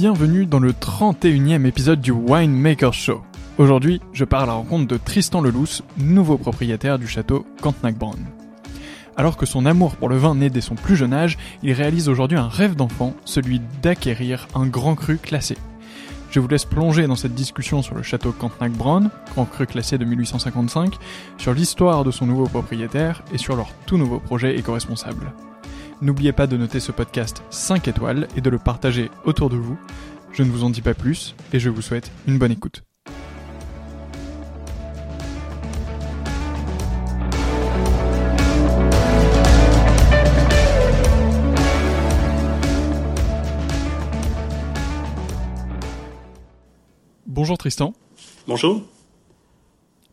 Bienvenue dans le 31e épisode du Winemaker Show. Aujourd'hui, je pars à la rencontre de Tristan Lelousse, nouveau propriétaire du château Cantenac-Brown. Alors que son amour pour le vin naît dès son plus jeune âge, il réalise aujourd'hui un rêve d'enfant, celui d'acquérir un grand cru classé. Je vous laisse plonger dans cette discussion sur le château Cantenac-Brown, grand cru classé de 1855, sur l'histoire de son nouveau propriétaire et sur leur tout nouveau projet éco-responsable. N'oubliez pas de noter ce podcast 5 étoiles et de le partager autour de vous. Je ne vous en dis pas plus et je vous souhaite une bonne écoute. Bonjour Tristan. Bonjour.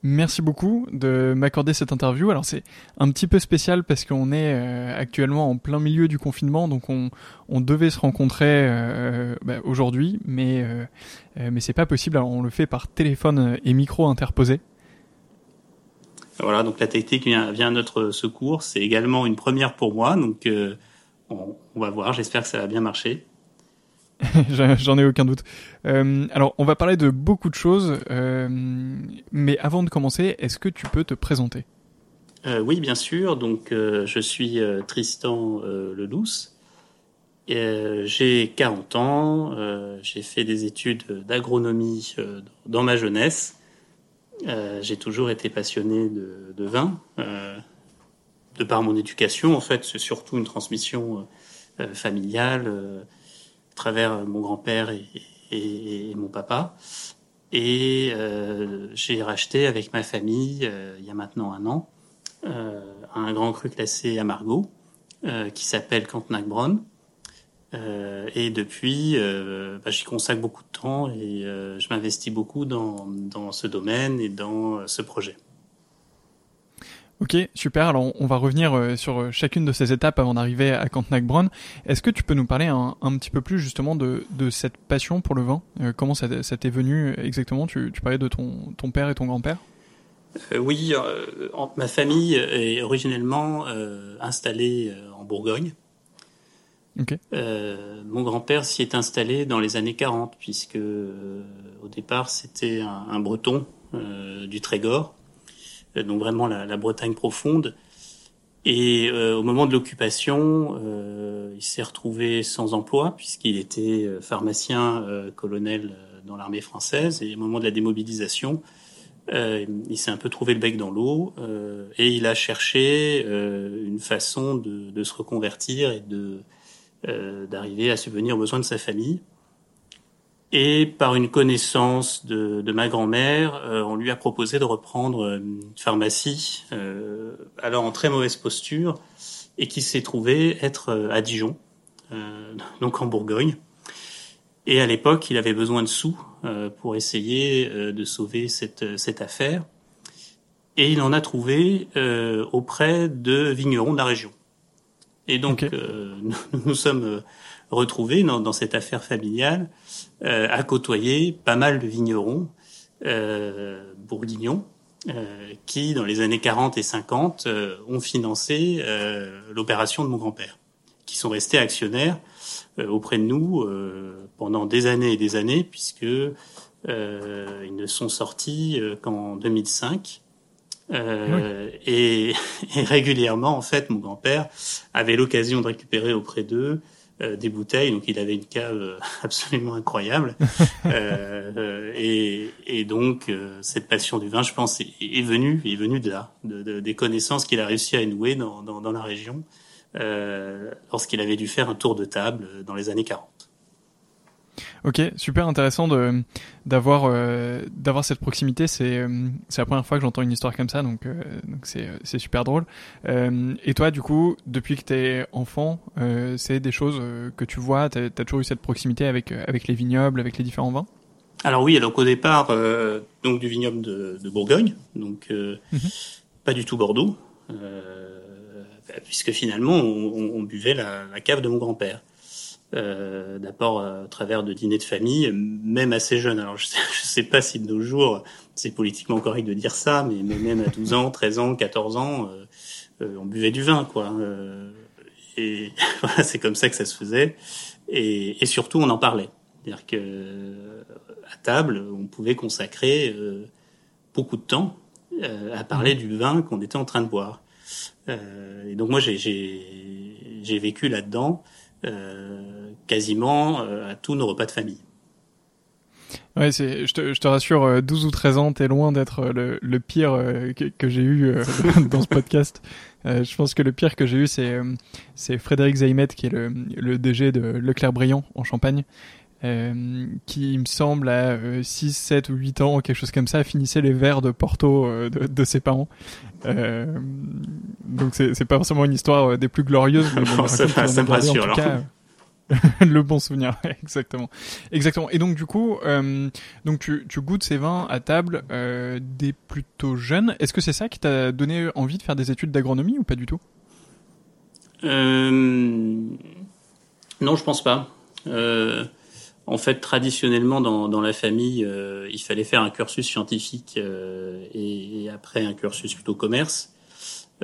Merci beaucoup de m'accorder cette interview. Alors c'est un petit peu spécial parce qu'on est euh, actuellement en plein milieu du confinement, donc on, on devait se rencontrer euh, bah, aujourd'hui, mais euh, mais c'est pas possible. Alors on le fait par téléphone et micro interposé. Voilà, donc la technique vient, vient à notre secours. C'est également une première pour moi, donc on, on va voir. J'espère que ça va bien marcher. J'en ai aucun doute. Euh, alors, on va parler de beaucoup de choses, euh, mais avant de commencer, est-ce que tu peux te présenter? Euh, Oui, bien sûr. Donc, je suis Tristan Ledouce. J'ai 40 ans. J'ai fait des études d'agronomie dans ma jeunesse. J'ai toujours été passionné de, de vin. de par mon éducation, en fait, c'est surtout une transmission familiale travers mon grand-père et, mon papa. Et j'ai racheté avec ma famille, il y a maintenant un an, un grand cru classé à Margot, qui s'appelle Cantenac-Bronn. Euh, et depuis, euh, bah, j'y consacre beaucoup de temps et euh, je m'investis beaucoup dans, dans ce domaine et dans ce projet. Ok, super. Alors, on va revenir sur chacune de ces étapes avant d'arriver à Cantenac-Bronn. Est-ce que tu peux nous parler un, un, petit peu plus justement de, de cette passion pour le vin? Comment ça, ça t'est venu exactement? Tu, tu, parlais de ton, ton père et ton grand-père Oui, ma famille est originellement installée en Bourgogne. Euh, mon grand-père s'y est installé dans les années 40, puisque euh, au départ c'était un, breton euh, du Trégor, donc vraiment la, Bretagne profonde. Et au moment de l'occupation, il s'est retrouvé sans emploi, puisqu'il était pharmacien colonel dans l'armée française. Et au moment de la démobilisation, il s'est un peu trouvé le bec dans l'eau et il a cherché une façon de, de, se reconvertir et de euh, d'arriver à subvenir aux besoins de sa famille. Et par une connaissance de, de ma grand-mère, euh, on lui a proposé de reprendre euh, une pharmacie, alors en très mauvaise posture, et qui s'est trouvé être à Dijon, donc en Bourgogne. Et à l'époque, il avait besoin de sous pour essayer de sauver cette, cette affaire. Et il en a trouvé auprès de vignerons de la région. Et donc, euh, nous nous sommes euh, retrouvés dans, dans cette affaire familiale euh, à côtoyer pas mal de vignerons euh, bourguignons euh, qui, dans les années 40 et 50, ont financé l'opération de mon grand-père, qui sont restés actionnaires auprès de nous pendant des années et des années, puisque ils ne sont sortis qu'en 2005 euh, et, et, régulièrement, en fait, mon grand-père avait l'occasion de récupérer auprès d'eux euh, des bouteilles. Donc, il avait une cave euh, absolument incroyable. euh, et, et, donc, euh, cette passion du vin, je pense, est, est venue, est venue de là, de, de, des connaissances qu'il a réussi à nouer dans, dans, dans la région lorsqu'il avait dû faire un tour de table dans les années 40. Ok, super intéressant de d'avoir euh, d'avoir cette proximité. C'est euh, c'est la première fois que j'entends une histoire comme ça, donc euh, donc c'est c'est super drôle. et toi, du coup, depuis que t'es enfant, c'est des choses que tu vois. T'as as toujours eu cette proximité avec avec les vignobles, avec les différents vins? Alors oui, donc au départ, donc du vignoble de, de Bourgogne, donc mhm. pas du tout Bordeaux, puisque finalement on, on buvait la, la cave de mon grand-père euh, d'abord euh, à travers de dîners de famille, même assez jeune. Alors je sais, sais pas si de nos jours c'est politiquement correct de dire ça, mais, mais, même à 12 ans, 13 ans, 14 ans, euh, euh, on buvait du vin, quoi. Euh, et voilà, c'est comme ça que ça se faisait. Et, et surtout, on en parlait. C'est-à-dire que à table, on pouvait consacrer beaucoup de temps à parler mmh. du vin qu'on était en train de boire. et donc moi, j'ai vécu là-dedans. Euh, quasiment euh, à tous nos repas de famille. Ouais, c'est, je te, je te rassure, 12 euh, ou 13 ans, t'es loin d'être le, le pire que, que j'ai eu dans ce podcast. je pense que le pire que j'ai eu, c'est, c'est Frédéric Zaymet, qui est le, le DG de Leclerc-Briand en Champagne, euh, qui, il me semble, à 6, 7 ou 8 ans, quelque chose comme ça, finissait les verres de Porto euh, de, de, ses parents. Euh, donc c'est, pas forcément une histoire euh, des plus glorieuses, mais bon, ça, ça me rassure, alors. Cas, le bon souvenir, exactement, exactement. Et donc du coup, euh, donc tu, tu goûtes ces vins à table euh, des plutôt jeunes. Est-ce que c'est ça qui t'a donné envie de faire des études d'agronomie ou pas du tout? Euh, Non, je pense pas. Euh, en fait, traditionnellement, dans, dans la famille, euh, il fallait faire un cursus scientifique euh, et, et, après un cursus plutôt commerce.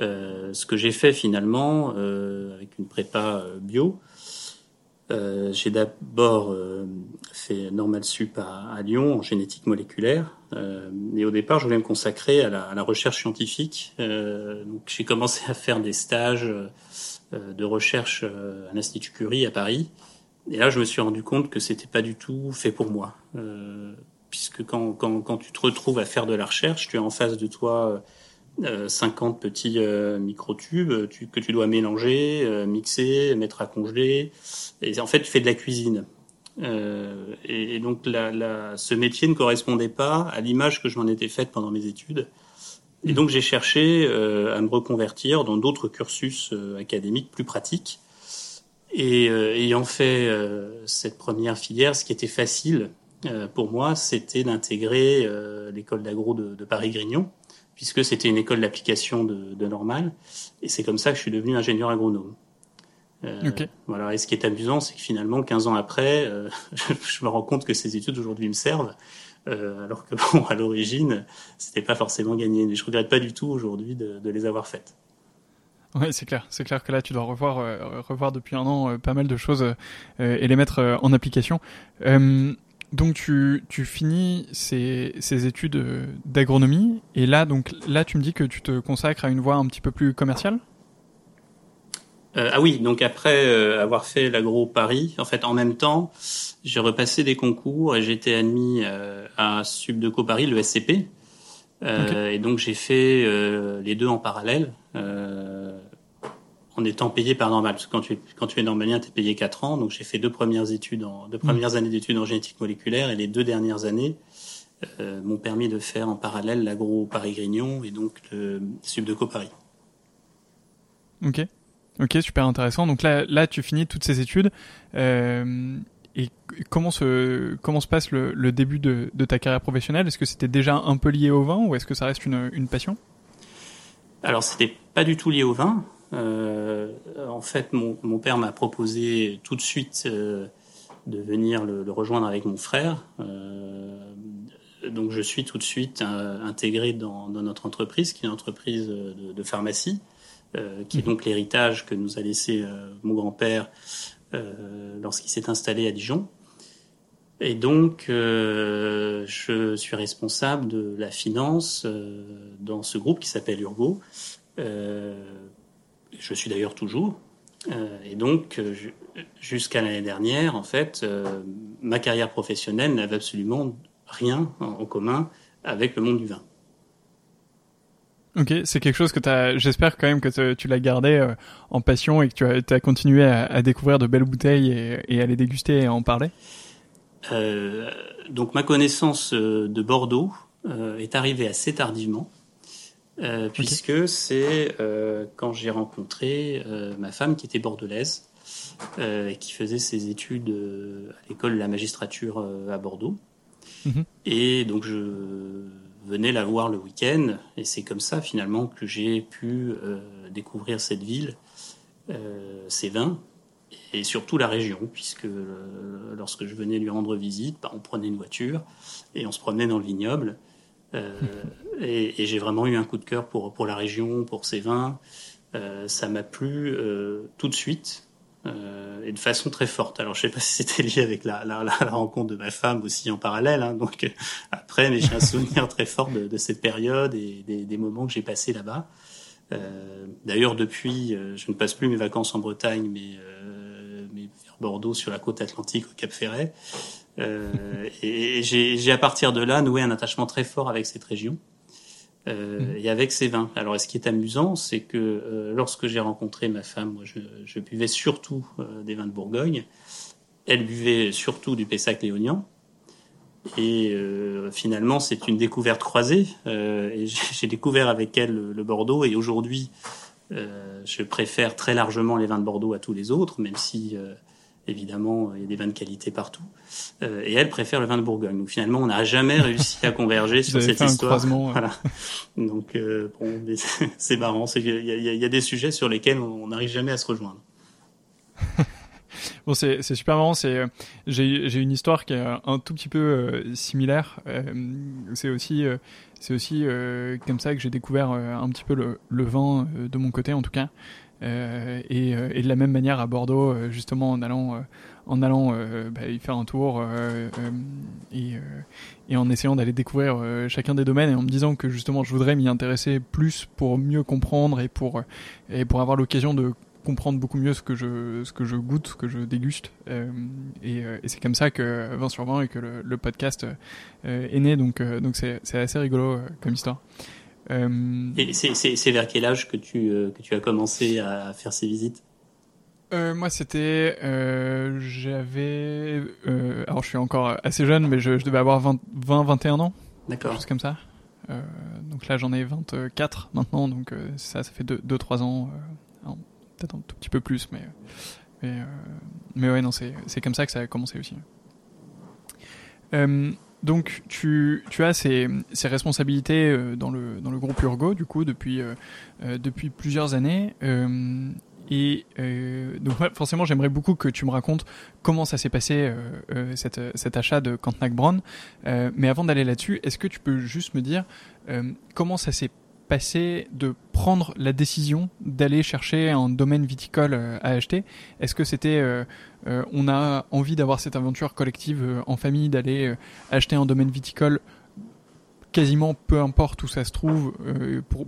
Euh, ce que j'ai fait finalement, euh, avec une prépa bio, euh, j'ai d'abord fait normal sup à, à, Lyon en génétique moléculaire. et au départ, je voulais me consacrer à la, à la recherche scientifique. donc, j'ai commencé à faire des stages de recherche à l'Institut Curie à Paris. Et là, je me suis rendu compte que c'était pas du tout fait pour moi, euh, puisque quand, quand, quand tu te retrouves à faire de la recherche, tu as en face de toi euh, 50 petits euh, microtubes tu, que tu dois mélanger, euh, mixer, mettre à congeler. Et en fait, tu fais de la cuisine. Euh, et, donc la, la, ce métier ne correspondait pas à l'image que je m'en étais faite pendant mes études. Et donc j'ai cherché euh, à me reconvertir dans d'autres cursus euh, académiques plus pratiques. Et euh, ayant fait cette première filière, ce qui était facile pour moi, c'était d'intégrer l'école d'agro de, de Paris-Grignon, puisque c'était une école d'application de, de normal. Et c'est comme ça que je suis devenu ingénieur agronome. Euh, voilà. Et ce qui est amusant, c'est que finalement, 15 ans après, euh, je me rends compte que ces études aujourd'hui me servent, euh, alors que bon, à l'origine, c'était pas forcément gagné. Mais je regrette pas du tout aujourd'hui de, de, les avoir faites. Oui, c'est clair. C'est clair que là, tu dois revoir, euh, revoir depuis un an pas mal de choses et les mettre en application. donc, tu, tu finis ces, ces études d'agronomie et là, donc là, tu me dis que tu te consacres à une voie un petit peu plus commerciale? Euh, ah oui, donc après euh, avoir fait l'agro Paris, en fait, en même temps, j'ai repassé des concours et j'étais admis euh, à Subdeco Paris, le SCP. Et donc j'ai fait les deux en parallèle, en étant payé par normal. Parce que quand tu es, quand tu es normalien, tu es payé 4 ans. Donc j'ai fait deux premières études, en, deux premières mm. années d'études en génétique moléculaire et les deux dernières années m'ont permis de faire en parallèle l'agro Paris-Grignon et donc le Subdeco Paris. Ok. Ok, super intéressant. Donc là, là, tu finis toutes ces études. Euh, et comment se comment se passe le, le début de, de, ta carrière professionnelle? Est-ce que c'était déjà un peu lié au vin ou est-ce que ça reste une, une passion? Alors, c'était pas du tout lié au vin. Euh, en fait, mon, mon père m'a proposé tout de suite euh, de venir le, le, rejoindre avec mon frère. Euh, donc, je suis tout de suite intégré dans, dans, notre entreprise, qui est une entreprise de, de pharmacie. Qui est donc l'héritage que nous a laissé mon grand-père lorsqu'il s'est installé à Dijon. Et donc, je suis responsable de la finance dans ce groupe qui s'appelle Urgo. Je suis d'ailleurs toujours. et donc, jusqu'à l'année dernière, en fait, ma carrière professionnelle n'avait absolument rien en commun avec le monde du vin. Ok, c'est quelque chose que tu J'espère quand même que tu l'as gardé euh, en passion et que tu as, as continué à, à, découvrir de belles bouteilles et, et, à les déguster et à en parler. Euh, donc ma connaissance euh, de Bordeaux euh, est arrivée assez tardivement, euh, puisque c'est quand j'ai rencontré ma femme qui était bordelaise et qui faisait ses études à l'école de la magistrature à Bordeaux. Mm Et donc je venais la voir le week-end. Et c'est comme ça, finalement, que j'ai pu euh, découvrir cette ville, euh, ses vins, et surtout la région, puisque euh, lorsque je venais lui rendre visite, bah, on prenait une voiture et on se promenait dans le vignoble. Euh, et, j'ai vraiment eu un coup de cœur pour, pour la région, pour ses vins. Euh, ça m'a plu tout de suite euh, et de façon très forte. Alors je sais pas si c'était lié avec la, rencontre de ma femme aussi en parallèle. Hein, donc euh, après, mais j'ai un souvenir très fort de, cette période et des, moments que j'ai passés là-bas. Euh, D'ailleurs, depuis, euh, je ne passe plus mes vacances en Bretagne, mais, euh, mais vers Bordeaux, sur la côte atlantique, au Cap Ferret. Et, et j'ai à partir de là noué un attachement très fort avec cette région. Euh, et avec ses vins. Alors, ce qui est amusant, c'est que euh, lorsque j'ai rencontré ma femme, moi, je, buvais surtout euh, des vins de Bourgogne. Elle buvait surtout du Pessac-Léognan. Et euh, finalement, c'est une découverte croisée. et j'ai découvert avec elle le, le Bordeaux. Et aujourd'hui, je préfère très largement les vins de Bordeaux à tous les autres, même si évidemment, il y a des vins de qualité partout. Euh, et elle préfère le vin de Bourgogne. Donc finalement, on n'a jamais réussi à converger sur cette histoire. Voilà. Donc euh, bon, c'est marrant. Il y a, y a, des sujets sur lesquels on n'arrive jamais à se rejoindre. bon, c'est super marrant. C'est euh, j'ai une histoire qui est un tout petit peu euh, similaire. C'est aussi c'est aussi comme ça que j'ai découvert un petit peu le, le vin de mon côté, en tout cas. Euh, et, euh, et, de la même manière à Bordeaux, euh, justement en allant, en allant bah, y faire un tour et, et, en essayant d'aller découvrir chacun des domaines et en me disant que justement je voudrais m'y intéresser plus pour mieux comprendre et pour, et pour avoir l'occasion de comprendre beaucoup mieux ce que je ce que je goûte, ce que je déguste. Euh, et, et c'est comme ça que 20 sur 20 et que le, le podcast euh, est né. Donc donc c'est c'est assez rigolo comme histoire. Euh... Et c'est vers quel âge que tu, euh, que tu as commencé à faire ces visites? Euh, moi, c'était, euh, j'avais, euh, alors je suis encore assez jeune, mais je, je devais avoir 20, 20 21 ans. D'accord. Quelque chose comme ça. Donc là, j'en ai 24 maintenant, donc ça, ça fait 2-3 ans, peut-être un tout petit peu plus, mais, mais, mais ouais, non, c'est, c'est comme ça que ça a commencé aussi. Donc tu, tu as ces, ces responsabilités euh, dans le, dans le groupe Urgo, du coup, depuis, euh, euh, depuis plusieurs années. Euh, et euh, donc forcément, j'aimerais beaucoup que tu me racontes comment ça s'est passé euh, euh, cet achat de Cantenac Brown. Euh, mais avant d'aller là-dessus, est-ce que tu peux juste me dire comment ça s'est passé de prendre la décision d'aller chercher un domaine viticole à acheter? Est-ce que c'était on a envie d'avoir cette aventure collective euh, en famille, d'aller euh, acheter un domaine viticole. Quasiment peu importe où ça se trouve, euh, pour,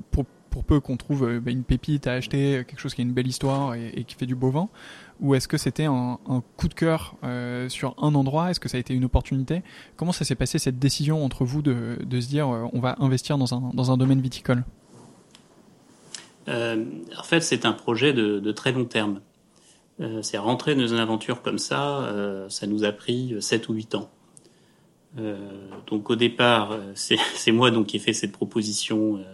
peu qu'on trouve euh, bah, une pépite à acheter, quelque chose qui a une belle histoire et, qui fait du beau vin. Ou est-ce que c'était un, coup de cœur euh, sur un endroit? Est-ce que ça a été une opportunité? Comment ça s'est passé cette décision entre vous de, se dire euh, on va investir dans un, domaine viticole? Euh, en fait, c'est un projet de très long terme. Euh, c'est rentrer dans une aventure comme ça, euh, ça nous a pris 7 ou 8 ans. Euh, donc au départ, c'est moi donc qui ai fait cette proposition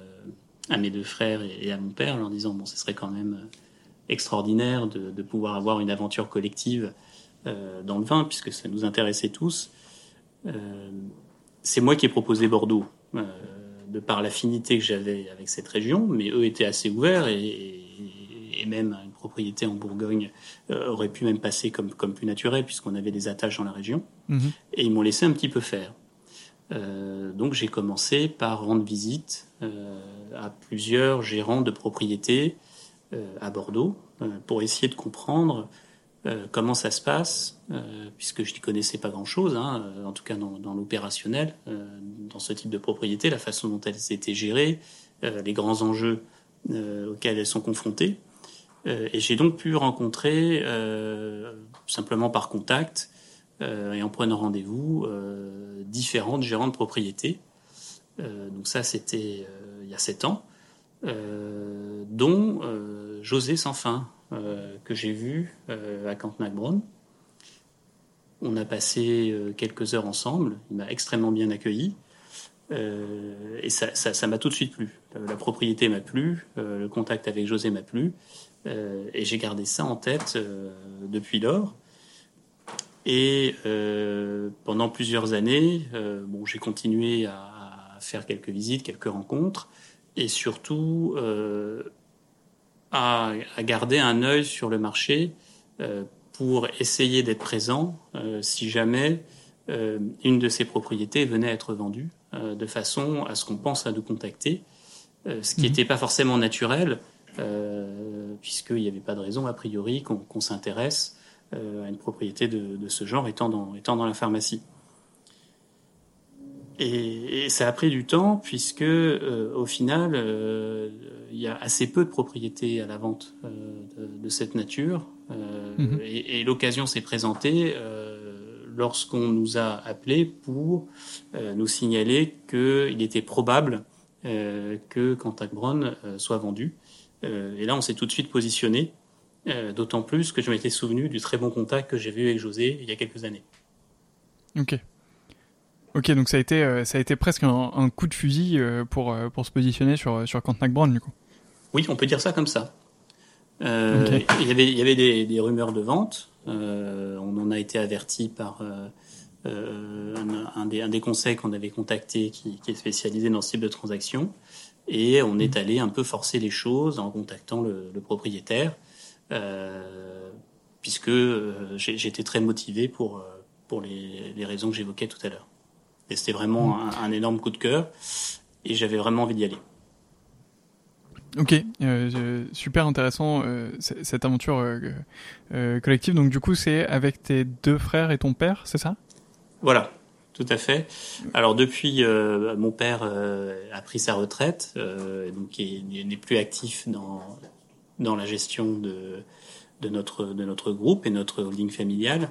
à mes deux frères et, à mon père, en leur disant bon, ce serait quand même extraordinaire de, pouvoir avoir une aventure collective dans le vin, puisque ça nous intéressait tous. C'est moi qui ai proposé Bordeaux, de par l'affinité que j'avais avec cette région, mais eux étaient assez ouverts et, même propriété en Bourgogne euh, aurait pu même passer comme, comme plus naturel, puisqu'on avait des attaches dans la région Mhm. et ils m'ont laissé un petit peu faire. Euh, donc j'ai commencé par rendre visite euh, à plusieurs gérants de propriétés à Bordeaux pour essayer de comprendre comment ça se passe, puisque je n'y connaissais pas grand-chose, hein, en tout cas dans, dans l'opérationnel, dans ce type de propriété, la façon dont elles étaient gérées, les grands enjeux auxquels elles sont confrontées. Euh, et j'ai donc pu rencontrer, euh, simplement par contact, euh, et en prenant rendez-vous différentes gérants de propriété. Euh, donc ça, c'était il y a sept ans, dont José Sanfin, que j'ai vu à Cantenac-Bronn. On a passé quelques heures ensemble. Il m'a extrêmement bien accueilli. Et ça, m'a tout de suite plu. La propriété m'a plu, le contact avec José m'a plu, et j'ai gardé ça en tête euh, depuis lors. Et euh, pendant plusieurs années, euh, bon, j'ai continué à, à faire quelques visites, quelques rencontres, et surtout euh, à, à garder un œil sur le marché euh, pour essayer d'être présent euh, si jamais euh, une de ces propriétés venait à être vendue, euh, de façon à ce qu'on pense à nous contacter, euh, ce qui n'était pas forcément naturel, euh, puisqu'il n'y avait pas de raison a priori qu'on s'intéresse euh, à une propriété de, de ce genre étant dans, étant dans la pharmacie. Et, et ça a pris du temps puisque euh, au final, il y a assez peu de propriétés à la vente de, de cette nature. Mhm. Et, et l'occasion s'est présentée lorsqu'on nous a appelés pour euh, nous signaler qu'il était probable euh, que Cantac Brown euh, soit vendu. Euh, et là, on s'est tout de suite positionné, euh, d'autant plus que je m'étais souvenu du très bon contact que j'ai vu avec José il y a quelques années. Ok. Ok, donc ça a été, euh, ça a été presque un, un coup de fusil pour, pour se positionner sur, sur Cantenac Brown, du coup. Oui, on peut dire ça comme ça. Euh. Il y avait, il y avait des, des rumeurs de vente. Euh, on en a été averti par euh, un, un des, un des conseils qu'on avait contacté qui, qui est spécialisé dans ce type de transaction. Et on est allé un peu forcer les choses en contactant le, le propriétaire, euh, puisque euh, j'étais très motivé pour, euh, pour les, les raisons que j'évoquais tout à l'heure. Et c'était vraiment un, un énorme coup de cœur, et j'avais vraiment envie d'y aller. Ok, euh, super intéressant euh, cette aventure collective. Donc du coup, c'est avec tes deux frères et ton père, c'est ça? Voilà, tout à fait. Alors depuis, euh, mon père euh, a pris sa retraite, euh, donc il n'est plus actif dans dans la gestion de de notre de notre groupe et notre holding familial.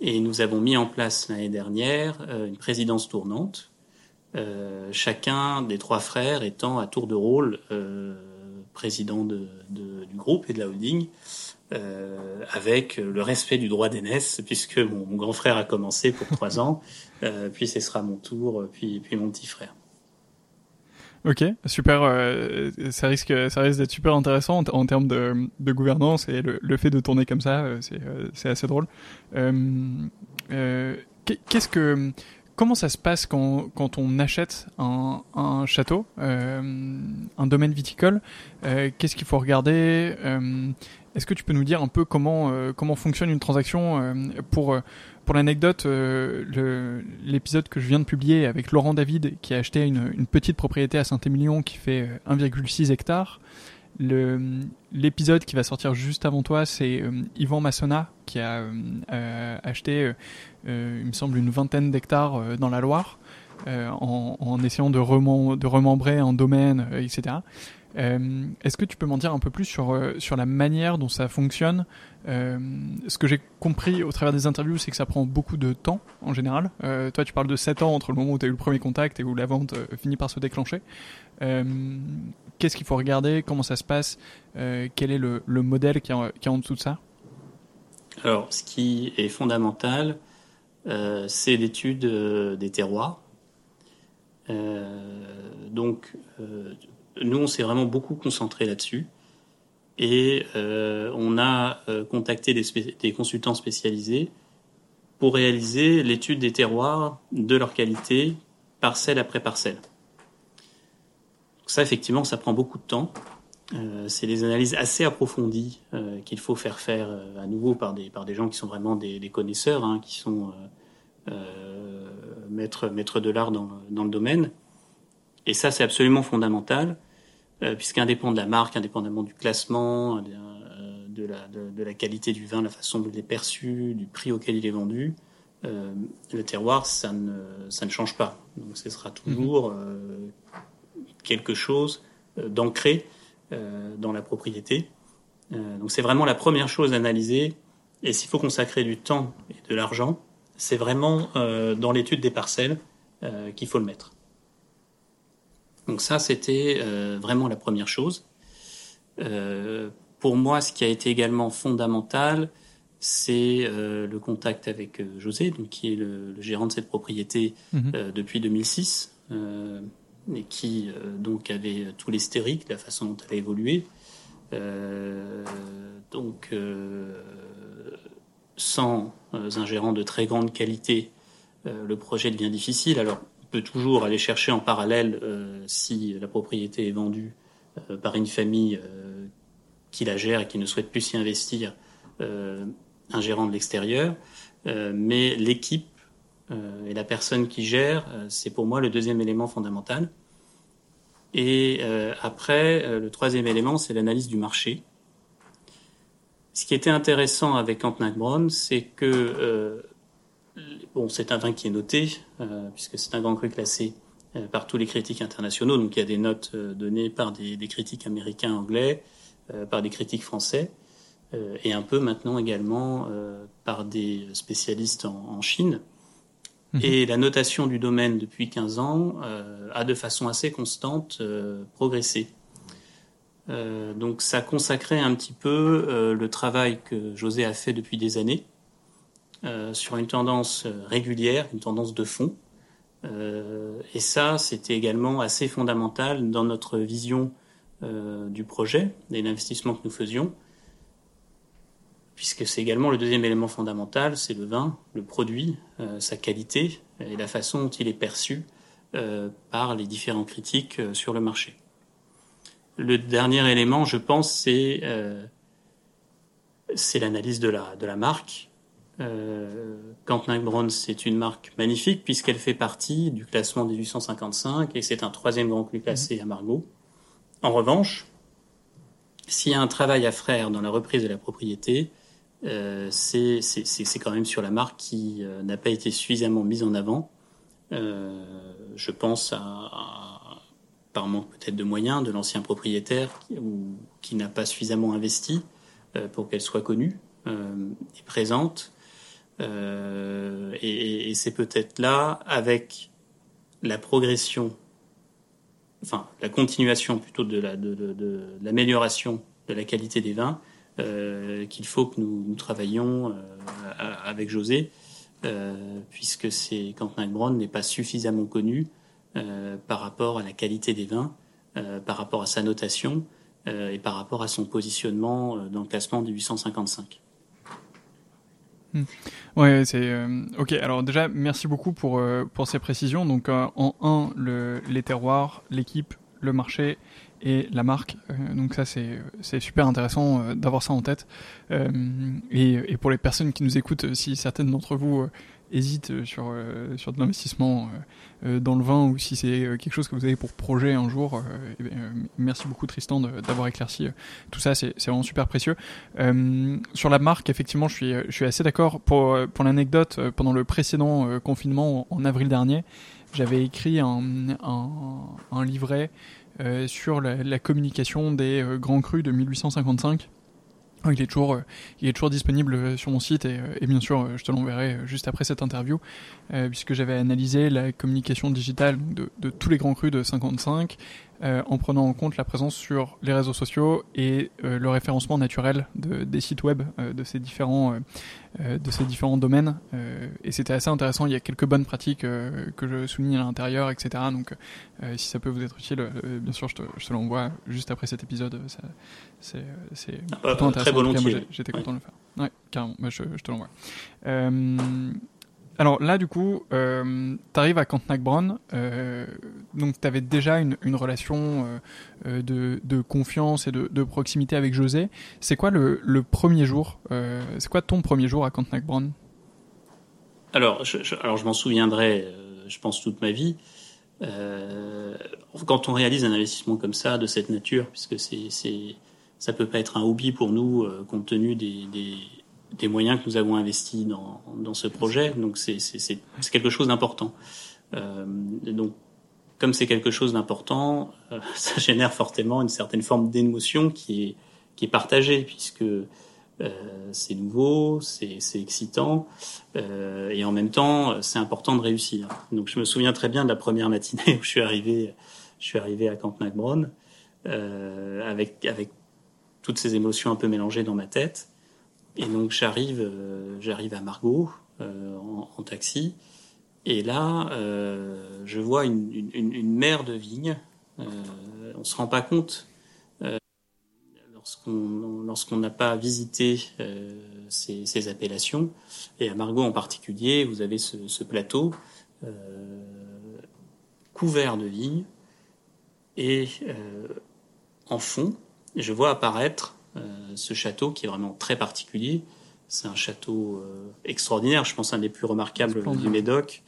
Et nous avons mis en place l'année dernière une présidence tournante, chacun des trois frères étant à tour de rôle président de, de- du groupe et de la holding euh, avec le respect du droit d'aînesse, puisque mon, mon, grand frère a commencé pour trois ans, euh, puis ce sera mon tour, puis, puis mon petit frère. Ok, super. Euh, ça risque, ça risque d'être super intéressant en, en termes de, de, gouvernance et le, le, fait de tourner comme ça, c'est, c'est assez drôle. Qu'est-ce que, comment ça se passe quand, quand on achète un, un château, un domaine viticole Qu'est-ce qu'il faut regarder est-ce que tu peux nous dire un peu comment euh, comment fonctionne une transaction euh, pour euh, pour l'anecdote, l'épisode que je viens de publier avec Laurent David qui a acheté une, une petite propriété à Saint-Émilion qui fait 1,6 hectares. L'épisode qui va sortir juste avant toi, c'est Yvan Massona qui a acheté, il me semble, une vingtaine d'hectares dans la Loire. en, en, essayant de, remem de remembrer un domaine, etc. Euh, est-ce que tu peux m'en dire un peu plus sur, euh, sur la manière dont ça fonctionne? Euh, Ce que j'ai compris au travers des interviews, c'est que ça prend beaucoup de temps en général. toi, tu parles de 7 ans entre le moment où tu as eu le premier contact et où la vente finit par se déclencher. Qu'est-ce qu'il faut regarder? Comment ça se passe? Quel est le, le modèle qui est en dessous de ça? Alors, ce qui est fondamental, c'est l'étude des terroirs. donc, nous, on s'est vraiment beaucoup concentré là-dessus. Et euh, on a euh, contacté des, consultants spécialisés pour réaliser l'étude des terroirs, de leur qualité, parcelle après parcelle. ça, effectivement, ça prend beaucoup de temps. Euh, c'est des analyses assez approfondies qu'il faut faire faire à nouveau par des, par des gens qui sont vraiment des, connaisseurs, hein, qui sont maîtres, maîtres de l'art dans, dans, le domaine. Et ça, c'est absolument fondamental. Euh, puisqu'indépendamment de la marque, indépendamment du classement, euh, de, la, de, la, qualité du vin, la façon dont il est perçu, du prix auquel il est vendu, euh, le terroir, ça ne, ça ne change pas. Donc ce sera toujours mhm. quelque chose d'ancré dans la propriété. donc c'est vraiment la première chose à analyser. Et s'il faut consacrer du temps et de l'argent, c'est vraiment dans l'étude des parcelles qu'il faut le mettre. Donc ça, c'était euh, vraiment la première chose. Euh, pour moi, ce qui a été également fondamental, c'est euh, le contact avec José, donc, qui est le, gérant de cette propriété mhm. depuis 2006, et qui donc avait tous les stériques, la façon dont elle a évolué. donc, sans un gérant de très grande qualité, le projet devient difficile. Alors, peut toujours aller chercher en parallèle euh, si la propriété est vendue euh, par une famille euh, qui la gère et qui ne souhaite plus s'y investir, un gérant de l'extérieur. mais l'équipe et la personne qui gère, c'est pour moi le deuxième élément fondamental. Et après, le troisième élément, c'est l'analyse du marché. Ce qui était intéressant avec Brown, c'est que Bon, c'est un vin qui est noté, euh, puisque c'est un grand cru classé euh, par tous les critiques internationaux. Donc il y a des notes euh, données par des, critiques américains, anglais, par des critiques français, et un peu maintenant également par des spécialistes en, Chine. Mhm. Et la notation du domaine depuis 15 ans a de façon assez constante progressé. donc ça consacrait un petit peu le travail que José a fait depuis des années euh, sur une tendance euh, régulière, une tendance de fond. Euh, et ça, c'était également assez fondamental dans notre vision du projet et l'investissement que nous faisions, puisque c'est également le deuxième élément fondamental, c'est le vin, le produit, sa qualité et la façon dont il est perçu par les différents critiques sur le marché. Le dernier élément, je pense, c'est c'est l'analyse de la, de la marque euh, Brown, c'est une marque magnifique puisqu'elle fait partie du classement 1855 et c'est un troisième grand cru classé mhm. à Margaux. En revanche, s'il y a un travail à faire dans la reprise de la propriété, euh, c'est quand même sur la marque qui euh, n'a pas été suffisamment mise en avant. Euh, je pense par manque peut-être de moyens de l'ancien propriétaire qui, qui n'a pas suffisamment investi pour qu'elle soit connue et présente. Et, c'est peut-être là, avec la progression, enfin la continuation plutôt de, l'amélioration de la qualité des vins, qu'il faut que nous, travaillions avec José, puisque c'est Cantenac n'est pas suffisamment connu par rapport à la qualité des vins, par rapport à sa notation et par rapport à son positionnement dans le classement des 855. Hmm. Ouais, c'est euh, ok. Alors déjà, merci beaucoup pour euh, pour ces précisions. Donc euh, en un, le, les terroirs, l'équipe, le marché et la marque. donc ça, c'est super intéressant d'avoir ça en tête. Et, et, pour les personnes qui nous écoutent, si certaines d'entre vous hésite euh, sur, euh, sur de l'investissement euh, dans le vin ou si c'est quelque chose que vous avez pour projet un jour, eh merci beaucoup Tristan d'avoir éclairci tout ça, c'est vraiment super précieux. sur la marque, effectivement, je suis, je suis assez d'accord. Pour, pour l'anecdote, pendant le précédent confinement en, avril dernier, j'avais écrit un, un, un livret sur la, la, communication des grands crus de 1855 il est toujours, euh, il est toujours disponible euh, sur mon site et, euh, et bien sûr, je te l'enverrai juste après cette interview, puisque j'avais analysé la communication digitale de, de, tous les grands crus de 55, euh, en prenant en compte la présence sur les réseaux sociaux et euh, le référencement naturel de, des sites web euh, de ces différents de ces différents domaines. Et c'était assez intéressant. Il y a quelques bonnes pratiques que je souligne à l'intérieur etc donc si ça peut vous être utile bien sûr je te, je te l'envoie juste après cet épisode. C'est ah, intéressant. très volontiers. j'étais content de le faire. Ouais carrément. Bah, je, je te l'envoie alors là, du coup, euh, tu arrives à Cantenac-Bronn, euh, donc tu avais déjà une, relation euh, de, confiance et de, proximité avec José. C'est quoi le, premier jour C'est quoi ton premier jour à Cantenac-Bronn alors je, alors, je m'en souviendrai, je pense, toute ma vie. Quand on réalise un investissement comme ça, de cette nature, puisque c'est, ça peut pas être un hobby pour nous, compte tenu des des moyens que nous avons investis dans, ce projet. Donc c'est quelque chose d'important. Euh, donc comme c'est quelque chose d'important, euh, ça génère fortement une certaine forme d'émotion qui est qui est partagée puisque euh, c'est nouveau, c'est excitant et en même temps c'est important de réussir. Donc je me souviens très bien de la première matinée où je suis arrivé, je suis arrivé à Camp McBron euh, avec avec toutes ces émotions un peu mélangées dans ma tête. Et donc j'arrive, euh, j'arrive à Margot euh, en, taxi, et là euh, je vois une, mer de vignes. on se rend pas compte lorsqu'on lorsqu'on n'a pas visité ces, appellations. Et à Margot en particulier, vous avez ce, plateau couvert de vignes et en fond, je vois apparaître ce château qui est vraiment très particulier. C'est un château euh, extraordinaire, je pense un des plus remarquables du Médoc,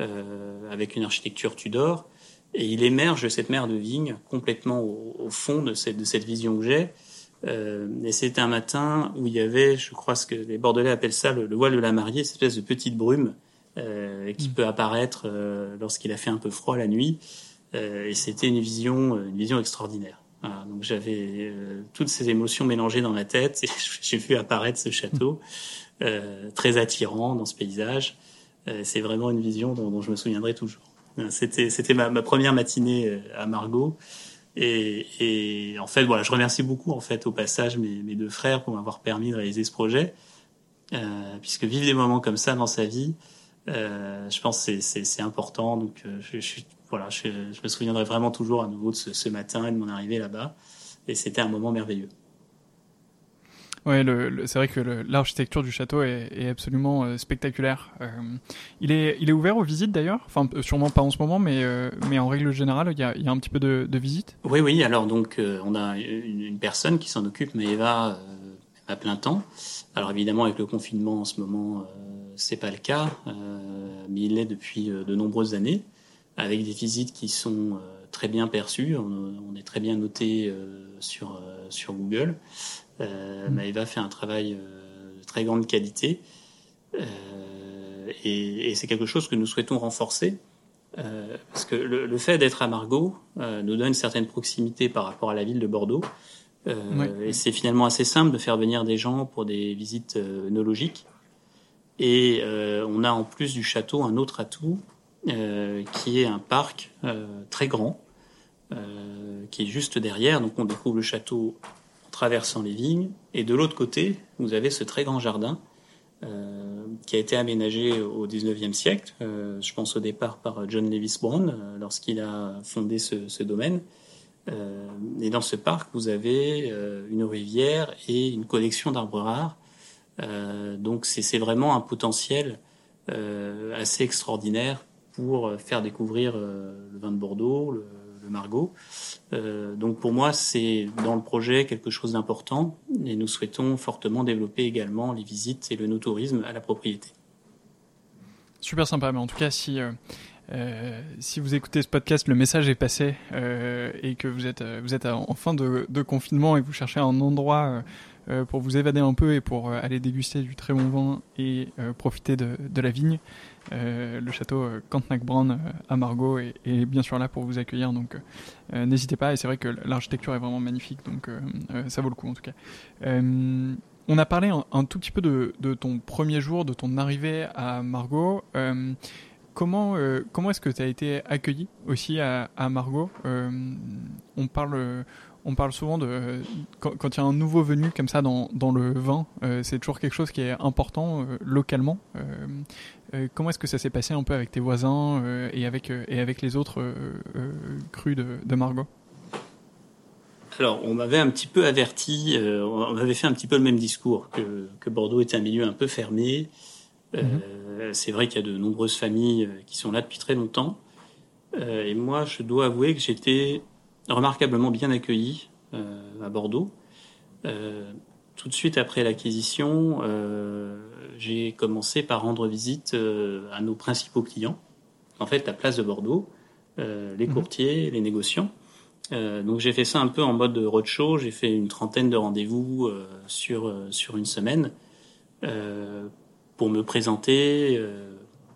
euh, avec une architecture Tudor. Et il émerge de cette mer de vigne complètement au, fond de cette, de cette vision que j'ai. Euh, et c'était un matin où il y avait, je crois ce que les Bordelais appellent ça, le, voile de la mariée, cette espèce de petite brume euh, qui mm. peut apparaître euh, lorsqu'il a fait un peu froid la nuit. et c'était une vision, une vision extraordinaire. Voilà, donc j'avais euh, toutes ces émotions mélangées dans ma tête et j'ai vu apparaître ce château euh, très attirant dans ce paysage. Euh, c'est vraiment une vision dont, je me souviendrai toujours. C'était ma, première matinée à Margot et, en fait voilà je remercie beaucoup en fait au passage mes, deux frères pour m'avoir permis de réaliser ce projet puisque vivre des moments comme ça dans sa vie je pense c'est c'est important donc je suis voilà, je, me souviendrai vraiment toujours à nouveau de ce, matin et de mon arrivée là-bas. Et c'était un moment merveilleux. Le, c'est vrai que l'architecture du château est, est absolument euh, spectaculaire. Euh, il est, il est ouvert aux visites d'ailleurs? Enfin, sûrement pas en ce moment, mais euh, mais en règle générale, il y a, il y a un petit peu de, de visites? Oui, oui. Alors donc, on a une, une personne qui s'en occupe, mais Eva à plein temps. Alors évidemment, avec le confinement en ce moment, c'est pas le cas, mais il l'est depuis de nombreuses années avec des visites qui sont euh, très bien perçues. On, est très bien noté euh, sur, euh, sur Google. Euh, mm. Maëva fait un travail de très grande qualité. et, et c'est quelque chose que nous souhaitons renforcer. Euh, parce que le, le fait d'être à euh, nous donne une certaine proximité par rapport à la ville de Bordeaux. Euh, Et c'est finalement assez simple de faire venir des gens pour des visites œnologiques. Et on a en plus du château un autre atout, qui est un parc euh, très grand, euh, qui est juste derrière. Donc on découvre le château traversant les vignes. Et de l'autre côté, vous avez ce très grand jardin qui a été aménagé au XIXe siècle. je pense au départ par John Lewis Brown lorsqu'il a fondé ce domaine. et dans ce parc, vous avez une rivière et une collection d'arbres rares. donc c'est vraiment un potentiel assez extraordinaire pour faire découvrir le vin de Bordeaux, le, Margot. Euh, donc pour moi, c'est dans le projet quelque chose d'important et nous souhaitons fortement développer également les visites et le no-tourisme à la propriété. Super sympa, mais en tout cas, si, euh, euh, si vous écoutez ce podcast, le message est passé et que vous êtes, vous en fin de, confinement et vous cherchez un endroit pour vous évader un peu et pour aller déguster du très bon vin et profiter de la vigne, euh, le château Cantenac-Brand euh, à Margaux est, bien sûr là pour vous accueillir, donc euh, n'hésitez pas. Et c'est vrai que l'architecture est vraiment magnifique, donc ça vaut le coup en tout cas. on a parlé un, tout petit peu de, ton premier jour, de ton arrivée à Margaux. comment comment est-ce que tu as été accueilli aussi à, à Margaux On parle on parle souvent de quand, il y a un nouveau venu comme ça dans, dans le vin, euh, c'est toujours quelque chose qui est important euh, localement. Euh, comment est-ce que ça s'est passé un peu avec tes voisins et avec et avec les autres crus de, de, Margot? Alors, on m'avait un petit peu averti, on m'avait fait un petit peu le même discours que, que Bordeaux était un milieu un peu fermé. Mhm. C'est vrai qu'il y a de nombreuses familles qui sont là depuis très longtemps. et moi, je dois avouer que j'étais remarquablement bien accueilli euh, à Bordeaux. Euh, tout de suite après l'acquisition, euh, j'ai commencé par rendre visite à nos principaux clients. En fait, la place de Bordeaux, les mhm. courtiers, les négociants. donc j'ai fait ça un peu en mode roadshow. J'ai fait une trentaine de rendez-vous sur sur une semaine pour me présenter,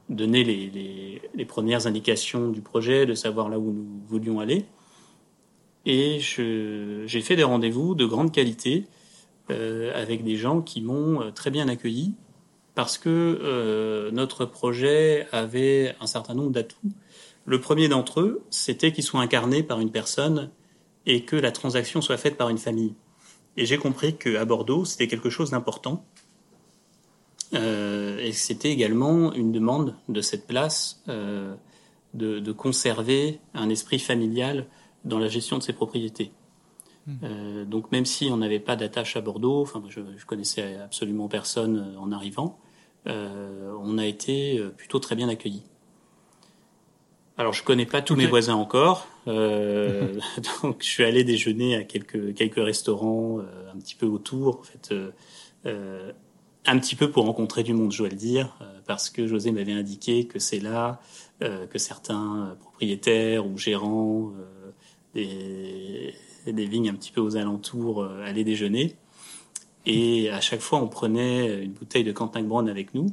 donner les, les, les, premières indications du projet, de savoir là où nous voulions aller. Et j'ai fait des rendez-vous de grande qualité euh, avec des gens qui m'ont euh, très bien accueilli parce que euh, notre projet avait un certain nombre d'atouts. Le premier d'entre eux, c'était qu'il soit incarné par une personne et que la transaction soit faite par une famille. Et j'ai compris qu'à Bordeaux, c'était quelque chose d'important. Euh, et c'était également une demande de cette place de, conserver un esprit familial dans la gestion de ses propriétés. Hmm. Euh, donc même si on n'avait pas d'attache à Bordeaux, enfin je, je, connaissais absolument personne euh, en arrivant, euh, on a été plutôt très bien accueillis. Alors je connais pas tous mes voisins encore, euh, donc je suis allé déjeuner à quelques quelques restaurants un petit peu autour, en fait, un petit peu pour rencontrer du monde, je dois le dire, parce que José m'avait indiqué que c'est là que certains propriétaires ou gérants des, vignes un petit peu aux alentours euh, aller déjeuner. Et à chaque fois, on prenait une bouteille de Cantac Brown avec nous,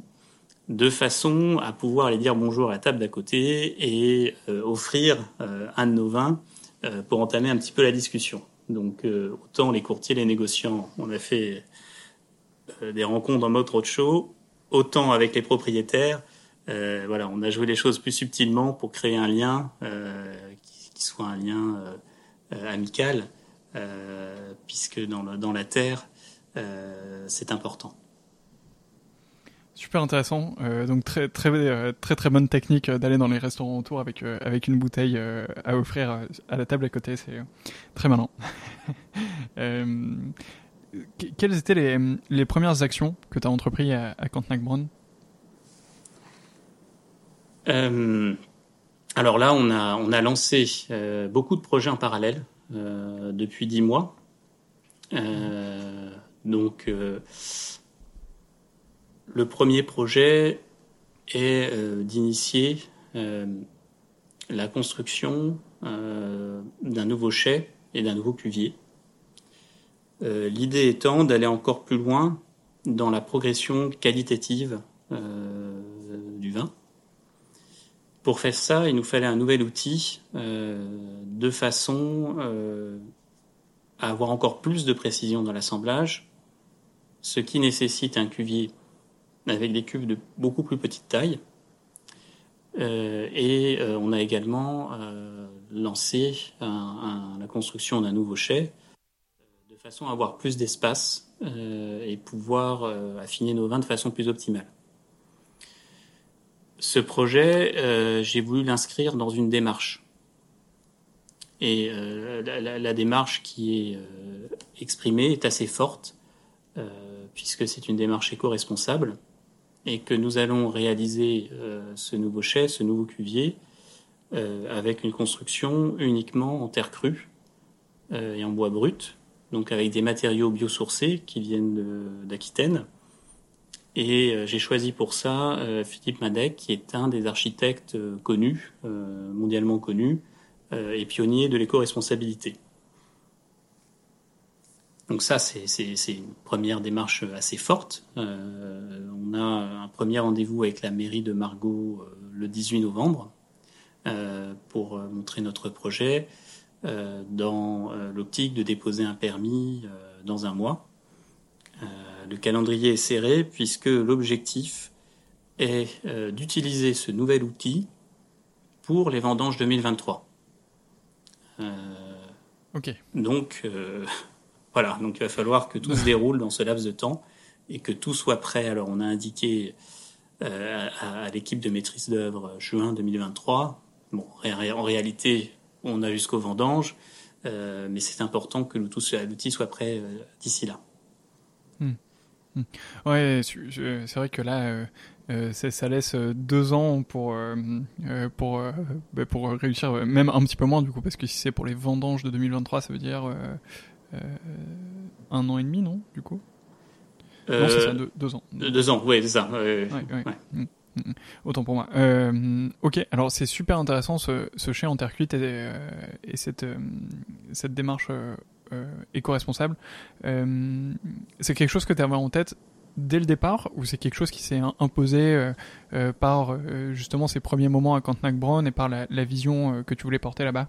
de façon à pouvoir aller dire bonjour à la table d'à côté et euh, offrir euh, un de nos vins pour entamer un petit peu la discussion. Donc autant les courtiers, les négociants, on a fait des rencontres en mode roadshow, autant avec les propriétaires, voilà, on a joué les choses plus subtilement pour créer un lien qui soit un lien euh, euh, amical, euh, puisque dans, dans la terre, c'est important. Super intéressant. donc très très très très bonne technique d'aller dans les restaurants autour avec avec une bouteille à offrir à la table à côté. C'est très malin. quelles étaient les, les, premières actions que tu as entreprises à, à Cantenac-Brown alors là, on a, lancé euh, beaucoup de projets en parallèle euh, depuis dix mois. Euh, donc, le premier projet est d'initier la construction d'un nouveau chai et d'un nouveau cuvier. L'idée étant d'aller encore plus loin dans la progression qualitative du vin. Pour faire ça, il nous fallait un nouvel outil euh, de façon euh, à avoir encore plus de précision dans l'assemblage, ce qui nécessite un cuvier avec des cuves de beaucoup plus petite taille. Euh, et on a également lancé la construction d'un nouveau chai de façon à avoir plus d'espace et pouvoir affiner nos vins de façon plus optimale. Ce projet, j'ai voulu l'inscrire dans une démarche. Et la, la, démarche qui est exprimée est assez forte, puisque c'est une démarche éco-responsable et que nous allons réaliser euh, ce nouveau chai, ce nouveau cuvier, euh, avec une construction uniquement en terre crue euh, et en bois brut, donc avec des matériaux biosourcés qui viennent d'Aquitaine. Et j'ai choisi pour ça Philippe Madec, qui est un des architectes connus, mondialement connus, et pionnier de l'éco-responsabilité. Donc ça, c'est une première démarche assez forte. Euh, on a un premier rendez-vous avec la mairie de euh, le 18 novembre euh, pour montrer notre projet dans l'optique de déposer un permis dans un mois. Le calendrier est serré puisque l'objectif est d'utiliser ce nouvel outil pour les vendanges 2023. ok. Donc voilà, donc il va falloir que tout se déroule dans ce laps de temps et que tout soit prêt. Alors on a indiqué euh, à, l'équipe de maîtrise d'œuvre juin 2023. Bon, en réalité, on a jusqu'au vendange, euh, mais c'est important que l'outil soit prêt euh, d'ici là. Hmm. Ouais, c'est vrai que là, ça laisse deux ans pour pour bah, pour réussir, même un petit peu moins du coup, parce que si c'est pour les vendanges de 2023, ça veut dire euh, un an et demi, non, du coup? Non, c'est ça, euh, deux, ans. Deux ans, oui, c'est ça. Ouais, mm, mm, mm. Autant pour moi. Euh, ok, alors c'est super intéressant ce, ce chien en terre cuite et, et cette, cette démarche éco-responsable. c'est quelque chose que tu avais en tête dès le départ ou c'est quelque chose qui s'est imposé par justement ces premiers moments à Cantenac Brown et par la, vision que tu voulais porter là-bas?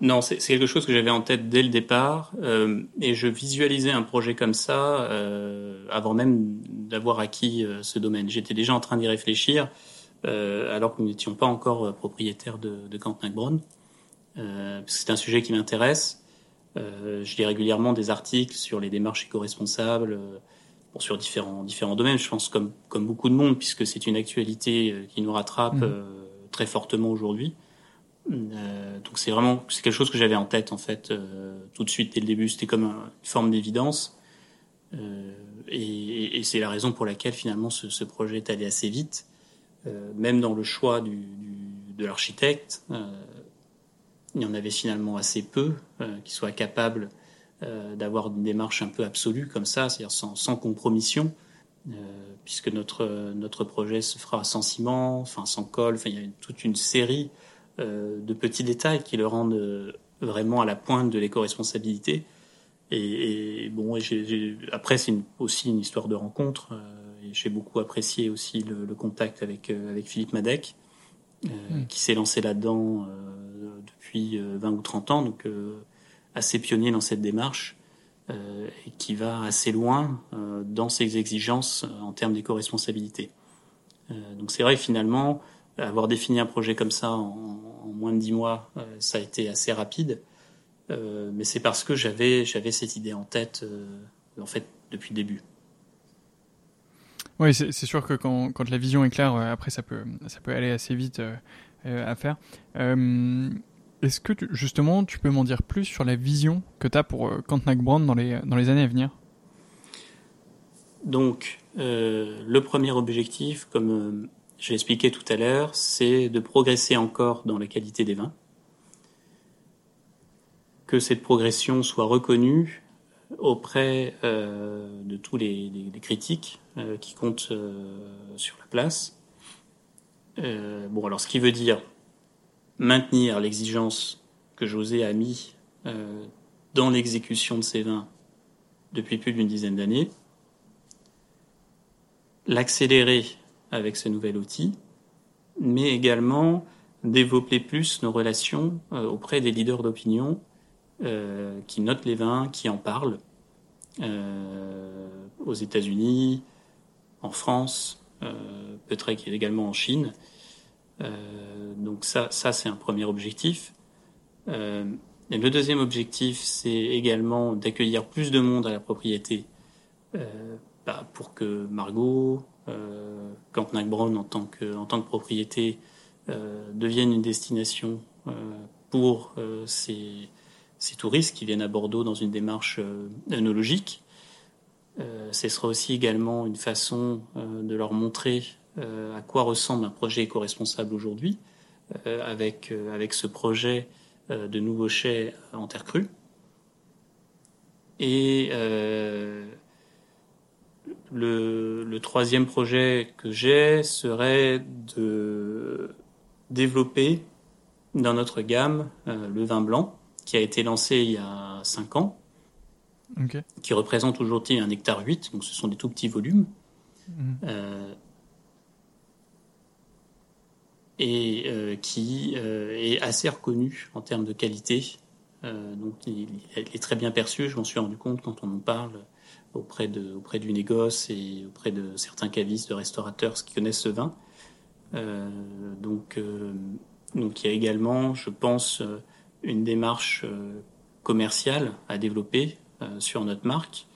Non, c'est quelque chose que j'avais en tête dès le départ euh, et je visualisais un projet comme ça euh, avant même d'avoir acquis euh, ce domaine. J'étais déjà en train d'y réfléchir euh, alors que nous n'étions pas encore euh, propriétaires de, de Cantenac-Bronn. c'est un sujet qui m'intéresse. Je lis régulièrement des articles sur les démarches éco-responsables, bon, sur différents différents domaines. Je pense comme comme beaucoup de monde puisque c'est une actualité qui nous rattrape mmh. très fortement aujourd'hui. Euh, donc c'est vraiment c'est quelque chose que j'avais en tête en fait euh, tout de suite dès le début. C'était comme une forme d'évidence. Euh, et, et c'est la raison pour laquelle finalement ce, ce, projet est allé assez vite. Euh, même dans le choix du, du, de l'architecte, il y en avait finalement assez peu qui soient capables d'avoir une démarche un peu absolue comme ça, c'est-à-dire sans, sans compromission. puisque notre notre projet se fera sans ciment, enfin sans colle, enfin il y a toute une série euh, de petits détails qui le rendent euh, vraiment à la pointe de l'éco-responsabilité. Et, et, bon, après c'est aussi une histoire de rencontre. Euh, j'ai beaucoup apprécié aussi le, le contact avec avec Philippe Madec, hmm. qui s'est lancé là-dedans depuis 20 ou 30 ans, donc assez pionnier dans cette démarche. et qui va assez loin dans ses exigences en termes d'éco-responsabilité. donc c'est vrai finalement, avoir défini un projet comme ça en, moins de dix mois, euh, ça a été assez rapide. Euh, mais c'est parce que j'avais j'avais cette idée en tête euh, en fait depuis le début. Oui, c'est sûr que quand, quand, la vision est claire, après ça peut ça peut aller assez vite à faire. Est-ce que justement tu peux m'en dire plus sur la vision que tu as pour Cantenac Brand dans les années à venir? Donc le premier objectif, comme je l'ai expliqué tout à l'heure, c'est de progresser encore dans la qualité des vins, que cette progression soit reconnue auprès euh, de tous les, critiques euh, qui comptent euh, sur la place. bon, alors ce qui veut dire maintenir l'exigence que José a mis dans l'exécution de ces vins depuis plus d'une dizaine d'années, l'accélérer avec ce nouvel outil, mais également développer plus nos relations euh, auprès des leaders d'opinion euh, qui notent les vins, qui en parlent euh, aux États-Unis, en France, peut-être également en Chine. Donc ça, ça c'est un premier objectif. Et le deuxième objectif, c'est également d'accueillir plus de monde à la propriété euh, bah, pour que Margot, euh, Brown en tant que, en tant que propriété euh, devienne une destination euh, pour euh, ces, ces, touristes qui viennent à Bordeaux dans une démarche œnologique. ce sera aussi également une façon de leur montrer à quoi ressemble un projet éco-responsable aujourd'hui, avec, avec ce projet de nouveaux chais en terre crue. Et le, troisième projet que j'ai serait de développer dans notre gamme euh, le vin blanc qui a été lancé il y a 5 ans, qui représente aujourd'hui un hectare 8, donc ce sont des tout petits volumes. Euh, et euh, qui est assez reconnu en termes de qualité. donc il, est très bien perçu, je m'en suis rendu compte quand on en parle auprès, de, auprès du négoce et auprès de certains cavistes, de restaurateurs qui connaissent ce vin. Euh, donc, euh, donc il y a également, je pense, euh, une démarche commerciale à développer sur notre marque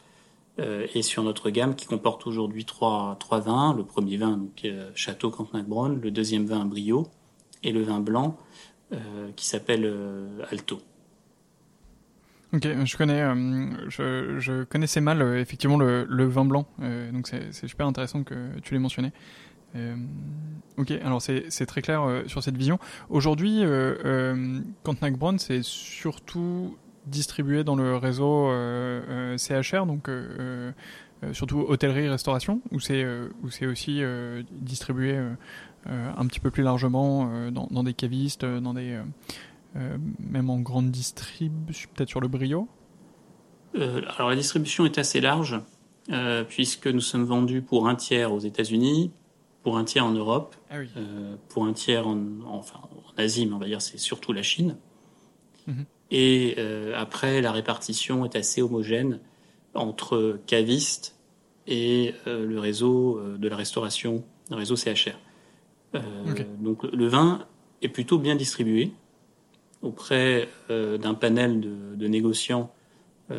et sur notre gamme qui comporte aujourd'hui trois, trois vins. Le premier vin, donc, Château Cantenac Brown, le deuxième vin, Brio, et le vin blanc qui s'appelle Alto. Ok, je connais, je, connaissais mal effectivement le, vin blanc, donc c'est super intéressant que tu l'aies mentionné. Euh, ok, alors c'est très clair euh, sur cette vision. Aujourd'hui, euh, euh Brown, c'est surtout distribué dans le réseau CHR, donc surtout hôtellerie-restauration, ou c'est aussi distribué un petit peu plus largement dans, dans, des cavistes, dans des même en grande distrib, peut-être sur le brio Alors la distribution est assez large, puisque nous sommes vendus pour un tiers aux États-Unis, pour un tiers en Europe, ah euh, pour un tiers en, enfin, en Asie, mais on va dire c'est surtout la Chine. Mhm. Et euh, après, la répartition est assez homogène entre cavistes et euh, le réseau de la restauration, le réseau CHR. Donc le vin est plutôt bien distribué auprès d'un panel de, négociants qui,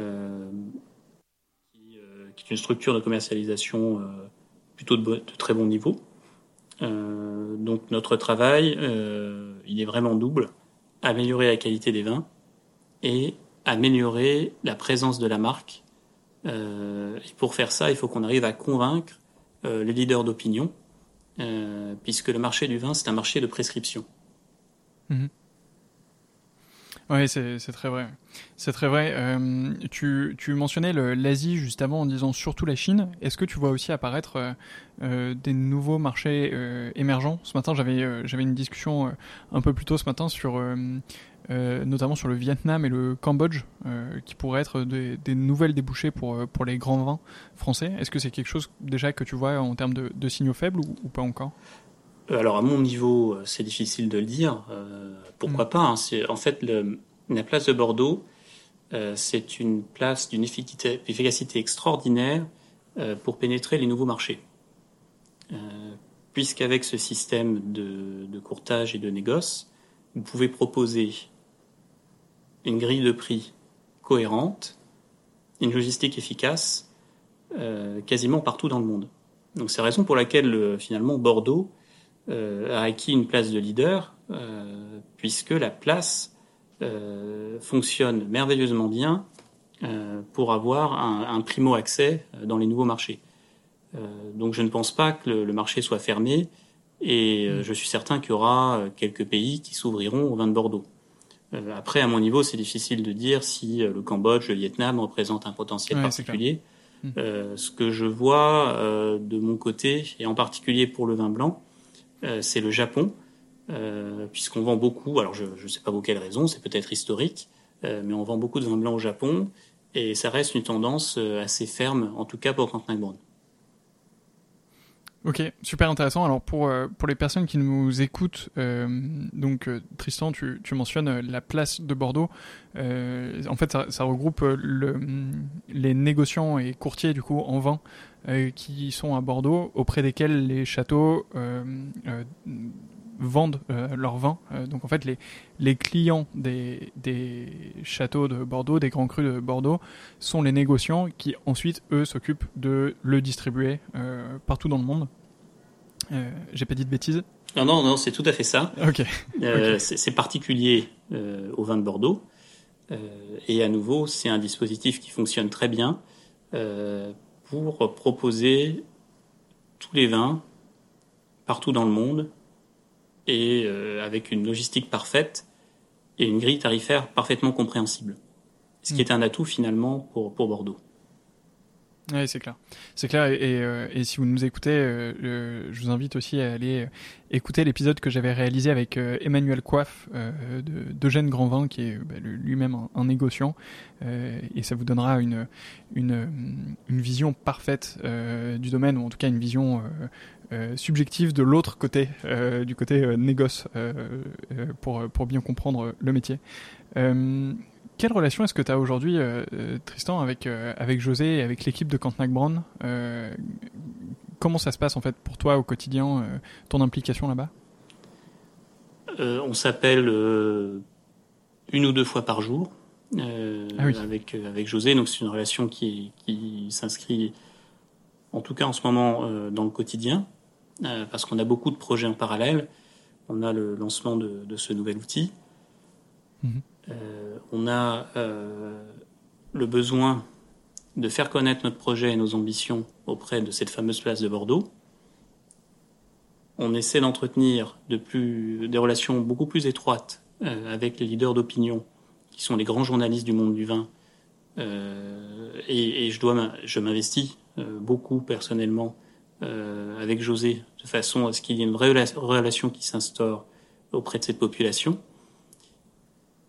qui, est une structure de commercialisation plutôt de, de très bon niveau. Euh, donc notre travail, euh, il est vraiment double améliorer la qualité des vins et améliorer la présence de la marque. Euh, et pour faire ça, il faut qu'on arrive à convaincre les leaders d'opinion, puisque le marché du vin, c'est un marché de prescription. Mhm. Oui, c'est très vrai. C'est très vrai. Euh, tu, tu, mentionnais l'Asie juste avant en disant surtout la Chine. Est-ce que tu vois aussi apparaître euh, euh des nouveaux marchés émergents? Ce matin, j'avais j'avais une discussion un peu plus tôt ce matin sur notamment sur le Vietnam et le Cambodge, qui pourraient être des, nouvelles débouchées pour pour les grands vins français. Est-ce que c'est quelque chose déjà que tu vois en termes de, signaux faibles ou pas encore? Alors à mon niveau, c'est difficile de le dire. Pourquoi mm. pas hein. En fait le, la place de Bordeaux, euh, c'est une place d'une efficacité, extraordinaire euh, pour pénétrer les nouveaux marchés. Euh, puisqu'avec ce système de, de, courtage et de négoce, vous pouvez proposer une grille de prix cohérente, une logistique efficace, quasiment partout dans le monde. Donc c'est la raison pour laquelle finalement Bordeaux a acquis une place de leader, euh, puisque la place euh, fonctionne merveilleusement bien pour avoir un, un, primo accès dans les nouveaux marchés. donc je ne pense pas que le, marché soit fermé et je suis certain qu'il y aura quelques pays qui s'ouvriront au vin de Bordeaux. après, à mon niveau, c'est difficile de dire si le Cambodge, le Vietnam représentent un potentiel particulier. Euh, ce que je vois euh, de mon côté, et en particulier pour le vin blanc, euh, c'est le Japon, euh, puisqu'on vend beaucoup, alors je ne sais pas pour quelle raison, c'est peut-être historique, euh, mais on vend beaucoup de vin blanc au Japon, et ça reste une tendance assez ferme, en tout cas pour Quentin. Ok, super intéressant. Alors pour pour les personnes qui nous écoutent, euh, donc Tristan, tu, tu mentionnes la place de Bordeaux. Euh, en fait, ça, regroupe le, les négociants et courtiers du coup en vin euh, qui sont à Bordeaux, auprès desquels les châteaux euh, euh, vendent leur vin. donc en fait, les, les clients des, des châteaux de Bordeaux, des grands crus de Bordeaux, sont les négociants qui ensuite, eux, s'occupent de le distribuer partout dans le monde. J'ai pas dit de bêtises? Non, non, non, c'est tout à fait ça. Ok. C'est particulier au vin de Bordeaux. et à nouveau, c'est un dispositif qui fonctionne très bien pour proposer tous les vins partout dans le monde et euh, avec une logistique parfaite et une grille tarifaire parfaitement compréhensible. Ce qui hmm. est un atout finalement pour, pour Bordeaux. Oui, c'est clair. C'est clair. Et, et, euh, si vous nous écoutez, euh, je vous invite aussi à aller écouter l'épisode que j'avais réalisé avec Emmanuel Coiffe d'Eugène Grandvin, qui est bah, lui-même un, négociant. et ça vous donnera une, une, une vision parfaite du domaine, ou en tout cas une vision euh, subjectif de l'autre côté, euh, du côté euh, négoce, pour, pour bien comprendre le métier. Quelle relation est-ce que tu as aujourd'hui, Tristan, avec, avec José et avec l'équipe de Cantenac Brown Comment ça se passe en fait pour toi au quotidien, ton implication là-bas? On s'appelle une ou deux fois par jour. Ah avec, avec José. Donc c'est une relation qui, qui s'inscrit, en tout cas en ce moment, dans le quotidien. Euh, parce qu'on a beaucoup de projets en parallèle. On a le lancement de, de ce nouvel outil. Mhm. Euh, on a euh, le besoin de faire connaître notre projet et nos ambitions auprès de cette fameuse place de Bordeaux. On essaie d'entretenir des relations beaucoup plus étroites euh, avec les leaders d'opinion, qui sont les grands journalistes du monde du vin. Et, je dois, je m'investis beaucoup personnellement avec José, de façon à ce qu'il y ait une relation qui s'instaure auprès de cette population.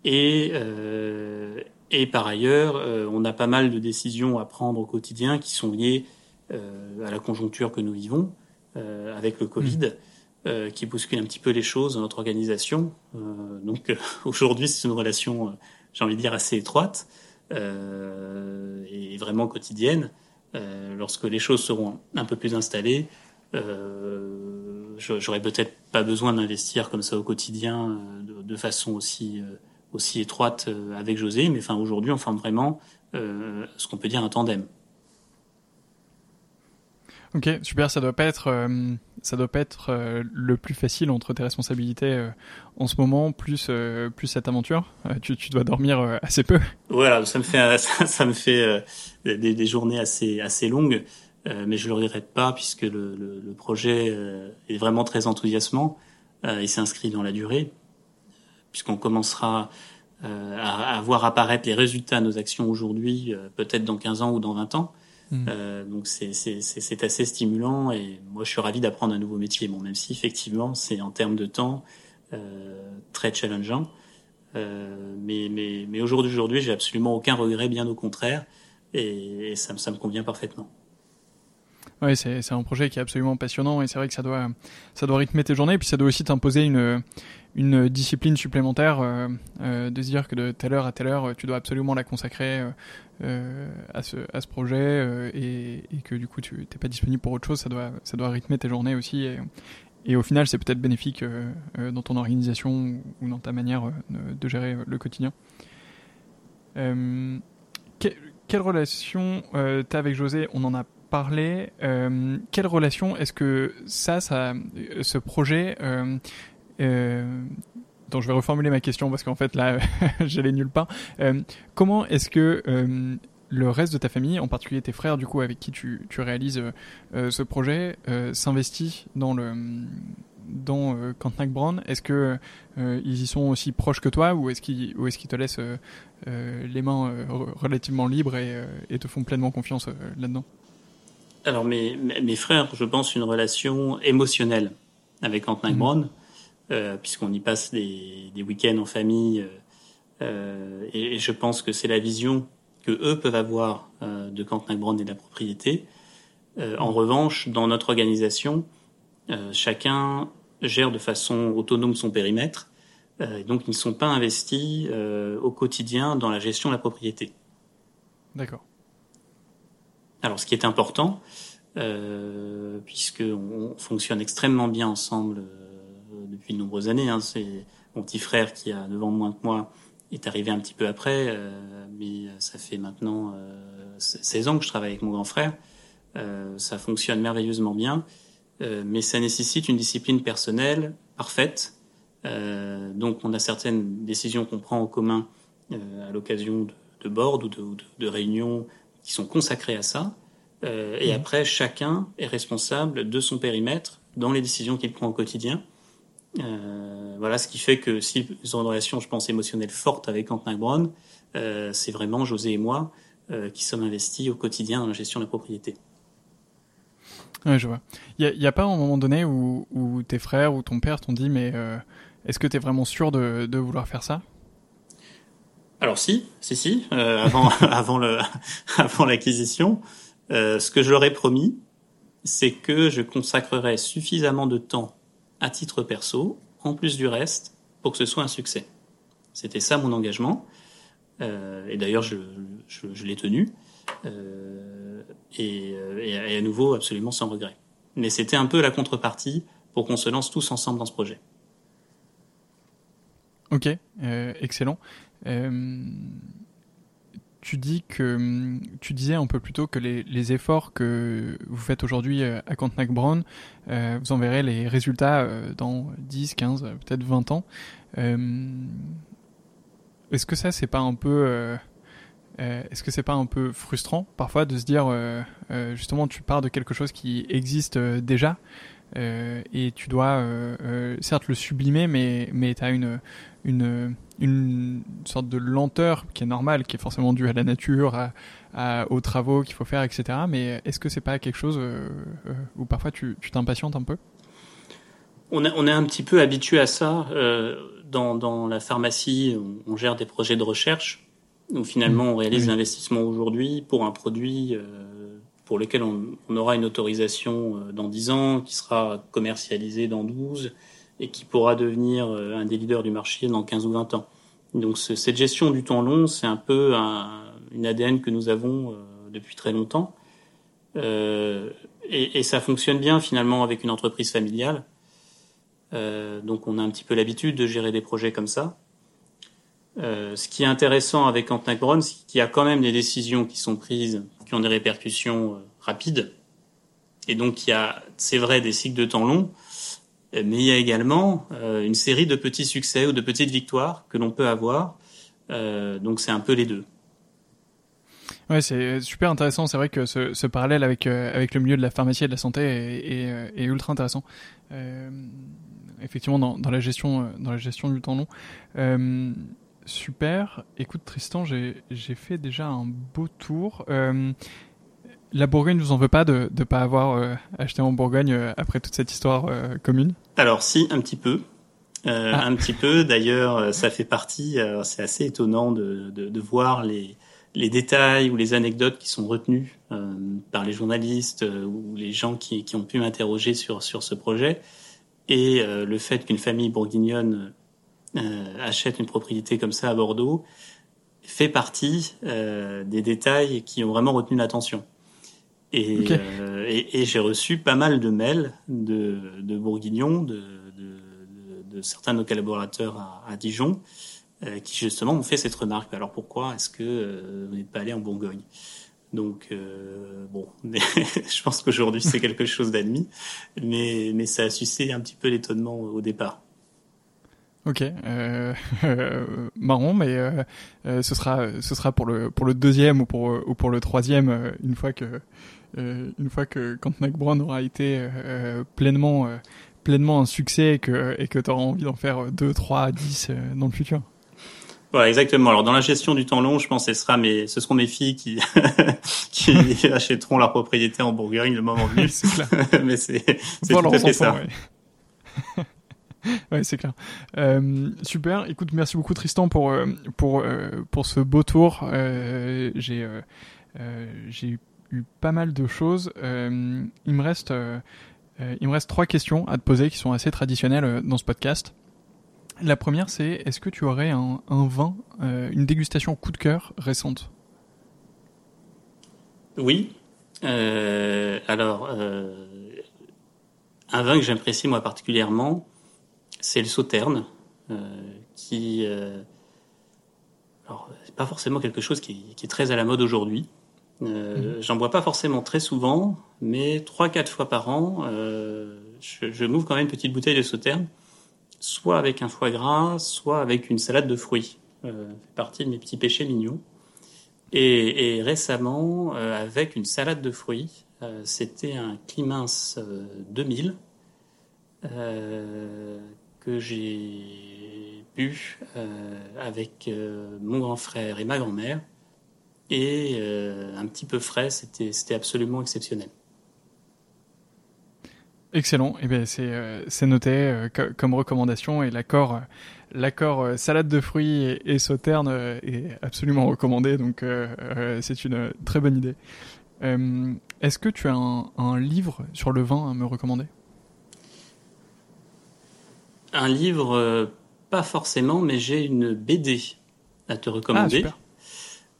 Et, euh, et par ailleurs, euh, on a pas mal de décisions à prendre au quotidien qui sont liées euh, à la conjoncture que nous vivons, euh, avec le Covid, mmh. qui bouscule un petit peu les choses dans notre organisation. donc aujourd'hui, c'est une relation, j'ai envie de dire, assez étroite et vraiment quotidienne. Euh, lorsque les choses seront un peu plus installées, euh, j'aurais peut-être pas besoin d'investir comme ça au quotidien euh, de, façon aussi aussi étroite avec José, mais enfin aujourd'hui on forme vraiment ce qu'on peut dire un tandem. Ok, super. Ça doit pas être, euh, ça doit pas être euh, le plus facile entre tes responsabilités euh, en ce moment, plus plus cette aventure. Tu, tu, dois dormir assez peu. Voilà, ça me fait ça, ça me fait des, des, journées assez assez longues, mais je le regrette pas puisque le, le, le projet est vraiment très enthousiasmant. il s'inscrit dans la durée, puisqu'on commencera à, à, voir apparaître les résultats de nos actions aujourd'hui, peut-être dans 15 ans ou dans 20 ans. Mm. Euh, donc c'est assez stimulant et moi je suis ravi d'apprendre un nouveau métier. Bon, même si effectivement c'est en termes de temps euh, très challengeant, euh, mais mais mais aujourd'hui aujourd'hui j'ai absolument aucun regret, bien au contraire, et, ça, ça me convient parfaitement. Oui, c'est un projet qui est absolument passionnant et c'est vrai que ça doit ça doit rythmer tes journées et puis ça doit aussi t'imposer une une discipline supplémentaire euh, euh, de se dire que de telle heure à telle heure tu dois absolument la consacrer euh, à ce à ce projet et, et, que du coup tu t'es pas disponible pour autre chose ça doit ça doit rythmer tes journées aussi et, et au final c'est peut-être bénéfique dans ton organisation ou dans ta manière de gérer le quotidien. quelle relation euh, t'as avec José? On en a parler. Euh, quelle relation est-ce que ça, ça, ce projet, euh, euh, donc je vais reformuler ma question parce qu'en fait là, j'allais nulle part. Euh, comment est-ce que euh, le reste de ta famille, en particulier tes frères, du coup, avec qui tu, tu réalises ce projet, s'investit dans le dans euh, Brown Est-ce que ils y sont aussi proches que toi ou est-ce qu'ils ou est-ce qu'ils te laissent les mains relativement libres et, et, te font pleinement confiance là-dedans? Alors mes, mes frères, je pense, une relation émotionnelle avec Antnac mmh. Euh, puisqu'on y passe des, des week-ends en famille, euh, euh, et, je pense que c'est la vision que eux peuvent avoir de Cantenac Brown et de la propriété. En revanche, dans notre organisation, chacun gère de façon autonome son périmètre, et donc ils ne sont pas investis au quotidien dans la gestion de la propriété. D'accord. Alors, ce qui est important, euh, puisqu'on fonctionne extrêmement bien ensemble depuis de nombreuses années. Hein. C'est mon petit frère qui a 9 ans moins que moi est arrivé un petit peu après, mais ça fait maintenant 16 ans que je travaille avec mon grand frère. ça fonctionne merveilleusement bien, mais ça nécessite une discipline personnelle parfaite. donc on a certaines décisions qu'on prend en commun à l'occasion de, de board ou de, de, de réunions qui sont consacrées à ça. Euh, et mmh. après, chacun est responsable de son périmètre dans les décisions qu'il prend au quotidien. Euh, voilà, ce qui fait que s'ils ont une relation, je pense, émotionnelle forte avec Quentin Brown, euh, c'est vraiment José et moi euh, qui sommes investis au quotidien dans la gestion de la propriété. Ouais, je vois. Il n'y a, a, pas un moment donné où, où, tes frères ou ton père t'ont dit, mais est-ce que tu es vraiment sûr de, de vouloir faire ça? Alors si, si, si. Avant, avant le, avant l'acquisition, ce que je leur ai promis, c'est que je consacrerai suffisamment de temps à titre perso, en plus du reste, pour que ce soit un succès. C'était ça mon engagement. Euh, et d'ailleurs, je, l'ai tenu. Euh, et, et, à nouveau, absolument sans regret. Mais c'était un peu la contrepartie pour qu'on se lance tous ensemble dans ce projet. Ok, euh, excellent. Tu dis que tu disais un peu plus tôt que les, efforts que vous faites aujourd'hui euh, à Contact Brown, euh, vous en verrez les résultats euh, dans 10, 15, peut-être 20 ans. Est-ce que ça c'est pas un peu est-ce que c'est pas un peu frustrant parfois de se dire justement tu pars de quelque chose qui existe déjà et tu dois certes le sublimer mais mais tu as une une une sorte de lenteur qui est normale, qui est forcément due à la nature, à, à, aux travaux qu'il faut faire, etc. Mais est-ce que c'est pas quelque chose euh, euh, où parfois tu t'impatientes un peu? On, a, on est un petit peu habitué à ça. Euh, dans, dans la pharmacie, on, on, gère des projets de recherche où finalement on réalise oui. l'investissement aujourd'hui pour un produit euh, pour lequel on, on, aura une autorisation dans 10 ans, qui sera commercialisé dans 12 et qui pourra devenir euh, un des leaders du marché dans 15 ou 20 ans. Donc cette gestion du temps long, c'est un peu un, une ADN que nous avons euh, depuis très longtemps. Euh, et, et, ça fonctionne bien finalement avec une entreprise familiale. Euh, donc on a un petit peu l'habitude de gérer des projets comme ça. Euh, ce qui est intéressant avec Quentin Brown, c'est qu'il y a quand même des décisions qui sont prises, qui ont des répercussions euh, rapides. Et donc il y a, c'est vrai, des cycles de temps longs mais il y a également euh, une série de petits succès ou de petites victoires que l'on peut avoir. Euh, donc c'est un peu les deux. Ouais, c'est super intéressant. C'est vrai que ce, ce parallèle avec euh, avec le milieu de la pharmacie et de la santé est, est, est ultra intéressant. Euh, effectivement, dans, dans, la gestion euh, dans la gestion du temps long. Euh, super. Écoute, Tristan, j'ai fait déjà un beau tour. La Bourgogne vous en veut pas de ne pas avoir euh, acheté en Bourgogne euh, après toute cette histoire euh, commune? Alors si, un petit peu. Ah. Un petit peu. D'ailleurs, ça fait partie. C'est assez étonnant de, de, de, voir les, les détails ou les anecdotes qui sont retenues par les journalistes ou les gens qui, qui ont pu m'interroger sur sur ce projet et le fait qu'une famille bourguignonne achète une propriété comme ça à Bordeaux fait partie des détails qui ont vraiment retenu l'attention. Et, okay. euh, et, et j'ai reçu pas mal de mails de, de bourguignons, de, de, de, certains de nos collaborateurs à, à Dijon, euh, qui justement m'ont fait cette remarque. Alors pourquoi est-ce que euh, vous n'êtes pas allé en Bourgogne? Donc euh, bon, je pense qu'aujourd'hui c'est quelque chose d'admis, mais, mais ça a suscité un petit peu l'étonnement au départ. Ok, euh, euh, marrant, mais euh, ce sera ce sera pour le pour le deuxième ou pour ou pour le troisième une fois que une fois que quand Brown aura été euh, pleinement euh, pleinement un succès et que et que tu auras envie d'en faire 2, 3, 10 dans le futur. Voilà, exactement. Alors dans la gestion du temps long, je pense que ce sera mes, ce seront mes filles qui qui achèteront leur propriété en Bourgogne le moment venu. Mais c'est c'est tout à fait ça. Ouais. ouais, c'est clair. Euh, super. Écoute, merci beaucoup Tristan pour pour pour ce beau tour. Euh, j'ai j'ai eu eu pas mal de choses. Euh, il me reste, euh, euh, il me reste trois questions à te poser qui sont assez traditionnelles dans ce podcast. La première, c'est est-ce que tu aurais un, vin, une dégustation coup de cœur récente? Oui. alors, un vin que j'apprécie moi particulièrement, c'est le sauterne, qui alors, c'est pas forcément quelque chose qui est, très à la mode aujourd'hui. Euh, mhm. J'en bois pas forcément très souvent, mais trois quatre fois par an, euh, je, je m'ouvre quand même une petite bouteille de sauterne, soit avec un foie gras, soit avec une salade de fruits. Euh, fait partie de mes petits péchés mignons. Et, et récemment, euh, avec une salade de fruits, c'était un Climins 2000 que j'ai euh, avec mon grand frère et ma grand-mère. Et euh, un petit peu frais, c'était absolument exceptionnel. Excellent. Et eh bien c'est noté comme recommandation et l'accord l'accord salade de fruits et, sauterne est absolument recommandé. Donc c'est une très bonne idée. Est-ce que tu as un, un, livre sur le vin à me recommander? Un livre pas forcément, mais j'ai une BD à te recommander. Ah,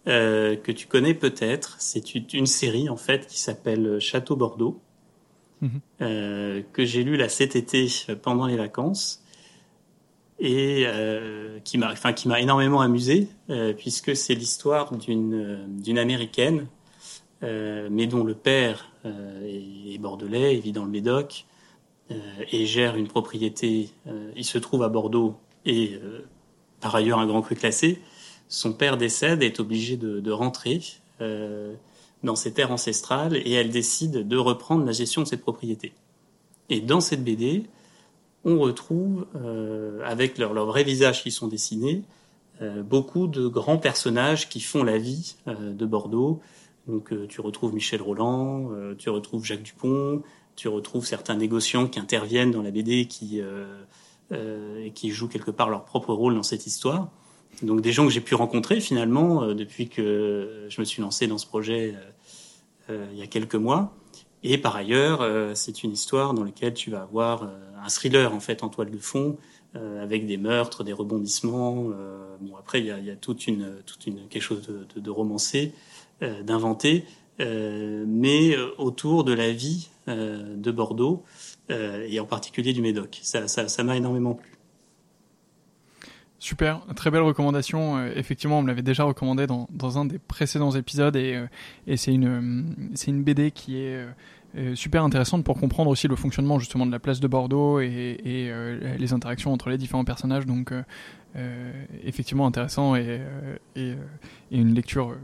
euh, que tu connais peut-être. C'est une série en fait qui s'appelle Château Bordeaux, mhm. euh, que j'ai lu là cet été pendant les vacances et euh, qui m'a, enfin qui m'a énormément amusé puisque c'est l'histoire d'une d'une américaine, mais dont le père est, est, bordelais, il vit dans le Médoc et gère une propriété. il se trouve à Bordeaux et euh, par ailleurs un grand cru classé, son père décède et est obligé de, rentrer euh, dans ses terres ancestrales et elle décide de reprendre la gestion de cette propriété. Et dans cette BD, on retrouve, euh, avec leurs leur vrais visages qui sont dessinés, euh, beaucoup de grands personnages qui font la vie de Bordeaux. Donc tu retrouves Michel Roland, tu retrouves Jacques Dupont, tu retrouves certains négociants qui interviennent dans la BD qui qui jouent quelque part leur propre rôle dans cette histoire. Donc des gens que j'ai pu rencontrer finalement euh, depuis que je me suis lancé dans ce projet euh, il y a quelques mois. Et par ailleurs, c'est une histoire dans laquelle tu vas avoir un thriller en fait en toile de fond, avec des meurtres, des rebondissements. bon après, il y a, y a, toute une, toute une quelque chose de, de, de romancé, d'inventé, mais autour de la vie de Bordeaux euh, et en particulier du Médoc. Ça, ça m'a énormément plu. Super, très belle recommandation. Euh, effectivement, on me l'avait déjà recommandé dans, un des précédents épisodes et, euh, c'est une une BD qui est super intéressante pour comprendre aussi le fonctionnement justement de la place de Bordeaux et, les interactions entre les différents personnages. Donc euh, effectivement intéressant et, euh, et, euh, et, une lecture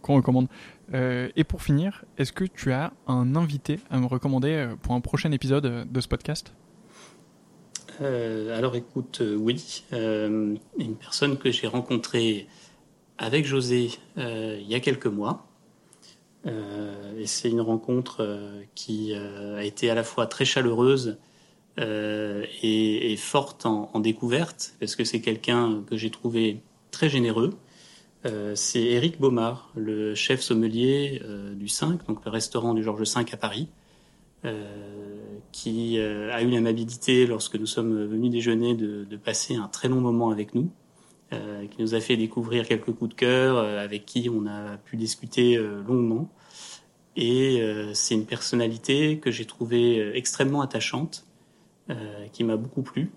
qu'on recommande. et pour finir, est-ce que tu as un invité à me recommander pour un prochain épisode de ce podcast? Alors écoute, oui, une personne que j'ai rencontrée avec José il y a quelques mois. et c'est une rencontre qui a été à la fois très chaleureuse euh, et, forte en, découverte, parce que c'est quelqu'un que j'ai trouvé très généreux. Euh, c'est Éric Baumard, le chef sommelier euh, du 5, donc le restaurant du Georges V à Paris, euh, qui euh, a eu l'amabilité, lorsque nous sommes venus déjeuner, de, passer un très long moment avec nous, euh, qui nous a fait découvrir quelques coups de cœur, avec qui on a pu discuter longuement. Et c'est une personnalité que j'ai trouvée extrêmement attachante, euh, qui m'a beaucoup plu.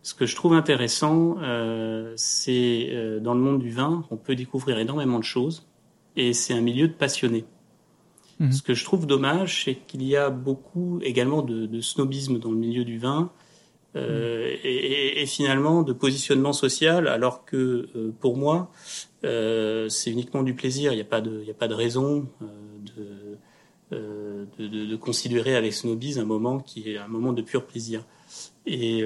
Ce que je trouve intéressant, euh, c'est euh, dans le monde du vin, on peut découvrir énormément de choses et c'est un milieu de passionnés. Mhm. Ce que je trouve dommage, c'est qu'il y a beaucoup également de, de, snobisme dans le milieu du vin euh, mhm. et, et, finalement de positionnement social, alors que euh, pour moi, euh, c'est uniquement du plaisir. Il n'y a pas de, il a pas de raison de de, de, de, considérer avec snobisme un moment qui est un moment de pur plaisir. Et,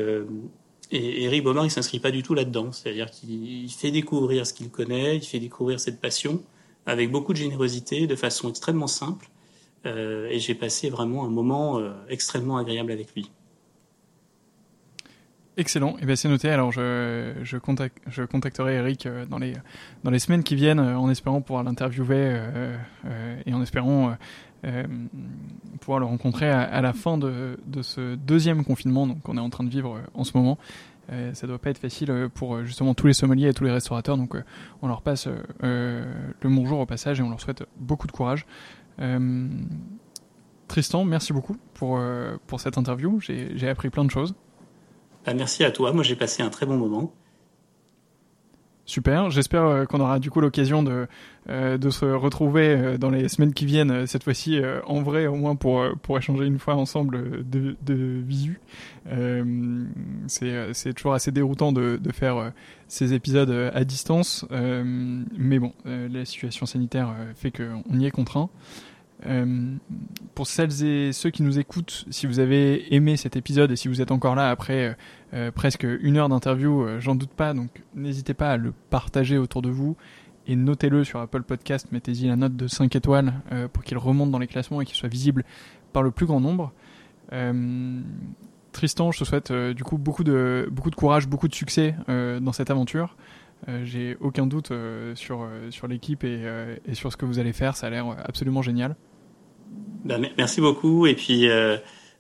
et Eric Baumard, il s'inscrit pas du tout là-dedans. C'est-à-dire qu'il fait découvrir ce qu'il connaît, il fait découvrir cette passion avec beaucoup de générosité, de façon extrêmement simple. Euh, et j'ai passé vraiment un moment euh, extrêmement agréable avec lui. Excellent, eh bien c'est noté. Alors je, je, contacte, je contacterai Eric euh, dans les dans les semaines qui viennent en espérant pouvoir l'interviewer et en espérant pouvoir le rencontrer à, à, la fin de, de ce deuxième confinement qu'on est en train de vivre en ce moment. Euh, ça doit pas être facile pour justement tous les sommeliers et tous les restaurateurs, donc on leur passe le bonjour au passage et on leur souhaite beaucoup de courage. Tristan, merci beaucoup pour, pour cette interview. J'ai appris plein de choses. Bah, merci à toi. Moi, j'ai passé un très bon moment. Super, j'espère euh, qu'on aura du coup l'occasion de, euh, de se retrouver euh, dans les semaines qui viennent, cette fois-ci en vrai au moins pour, pour échanger une fois ensemble de, de visu. c'est, c'est toujours assez déroutant de, de faire ces épisodes à distance, mais bon, la situation sanitaire fait qu'on y est contraint. Euh, pour celles et ceux qui nous écoutent, si vous avez aimé cet épisode et si vous êtes encore là après euh, euh, presque une heure d'interview, j'en doute pas, donc n'hésitez pas à le partager autour de vous et notez-le sur Apple Podcast, mettez-y la note de 5 étoiles pour qu'il remonte dans les classements et qu'il soit visible par le plus grand nombre. Tristan, je te souhaite du coup beaucoup de, beaucoup de courage, beaucoup de succès dans cette aventure. J'ai aucun doute sur, sur l'équipe et, et sur ce que vous allez faire, ça a l'air absolument génial. Ben, merci beaucoup et puis euh,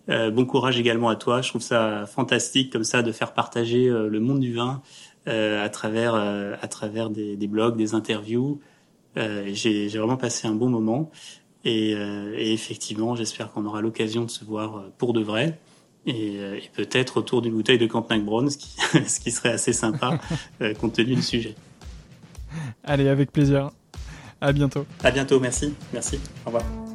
euh, bon courage également à toi. Je trouve ça fantastique comme ça de faire partager euh, le monde du vin à travers à travers des, blogs, des interviews. J'ai vraiment passé un bon moment et, et effectivement, j'espère qu'on aura l'occasion de se voir pour de vrai et, et peut-être autour d'une bouteille de Campnac Brown, ce qui, ce qui serait assez sympa compte tenu du sujet. Allez, avec plaisir. À bientôt. À bientôt, merci. Merci. Au revoir.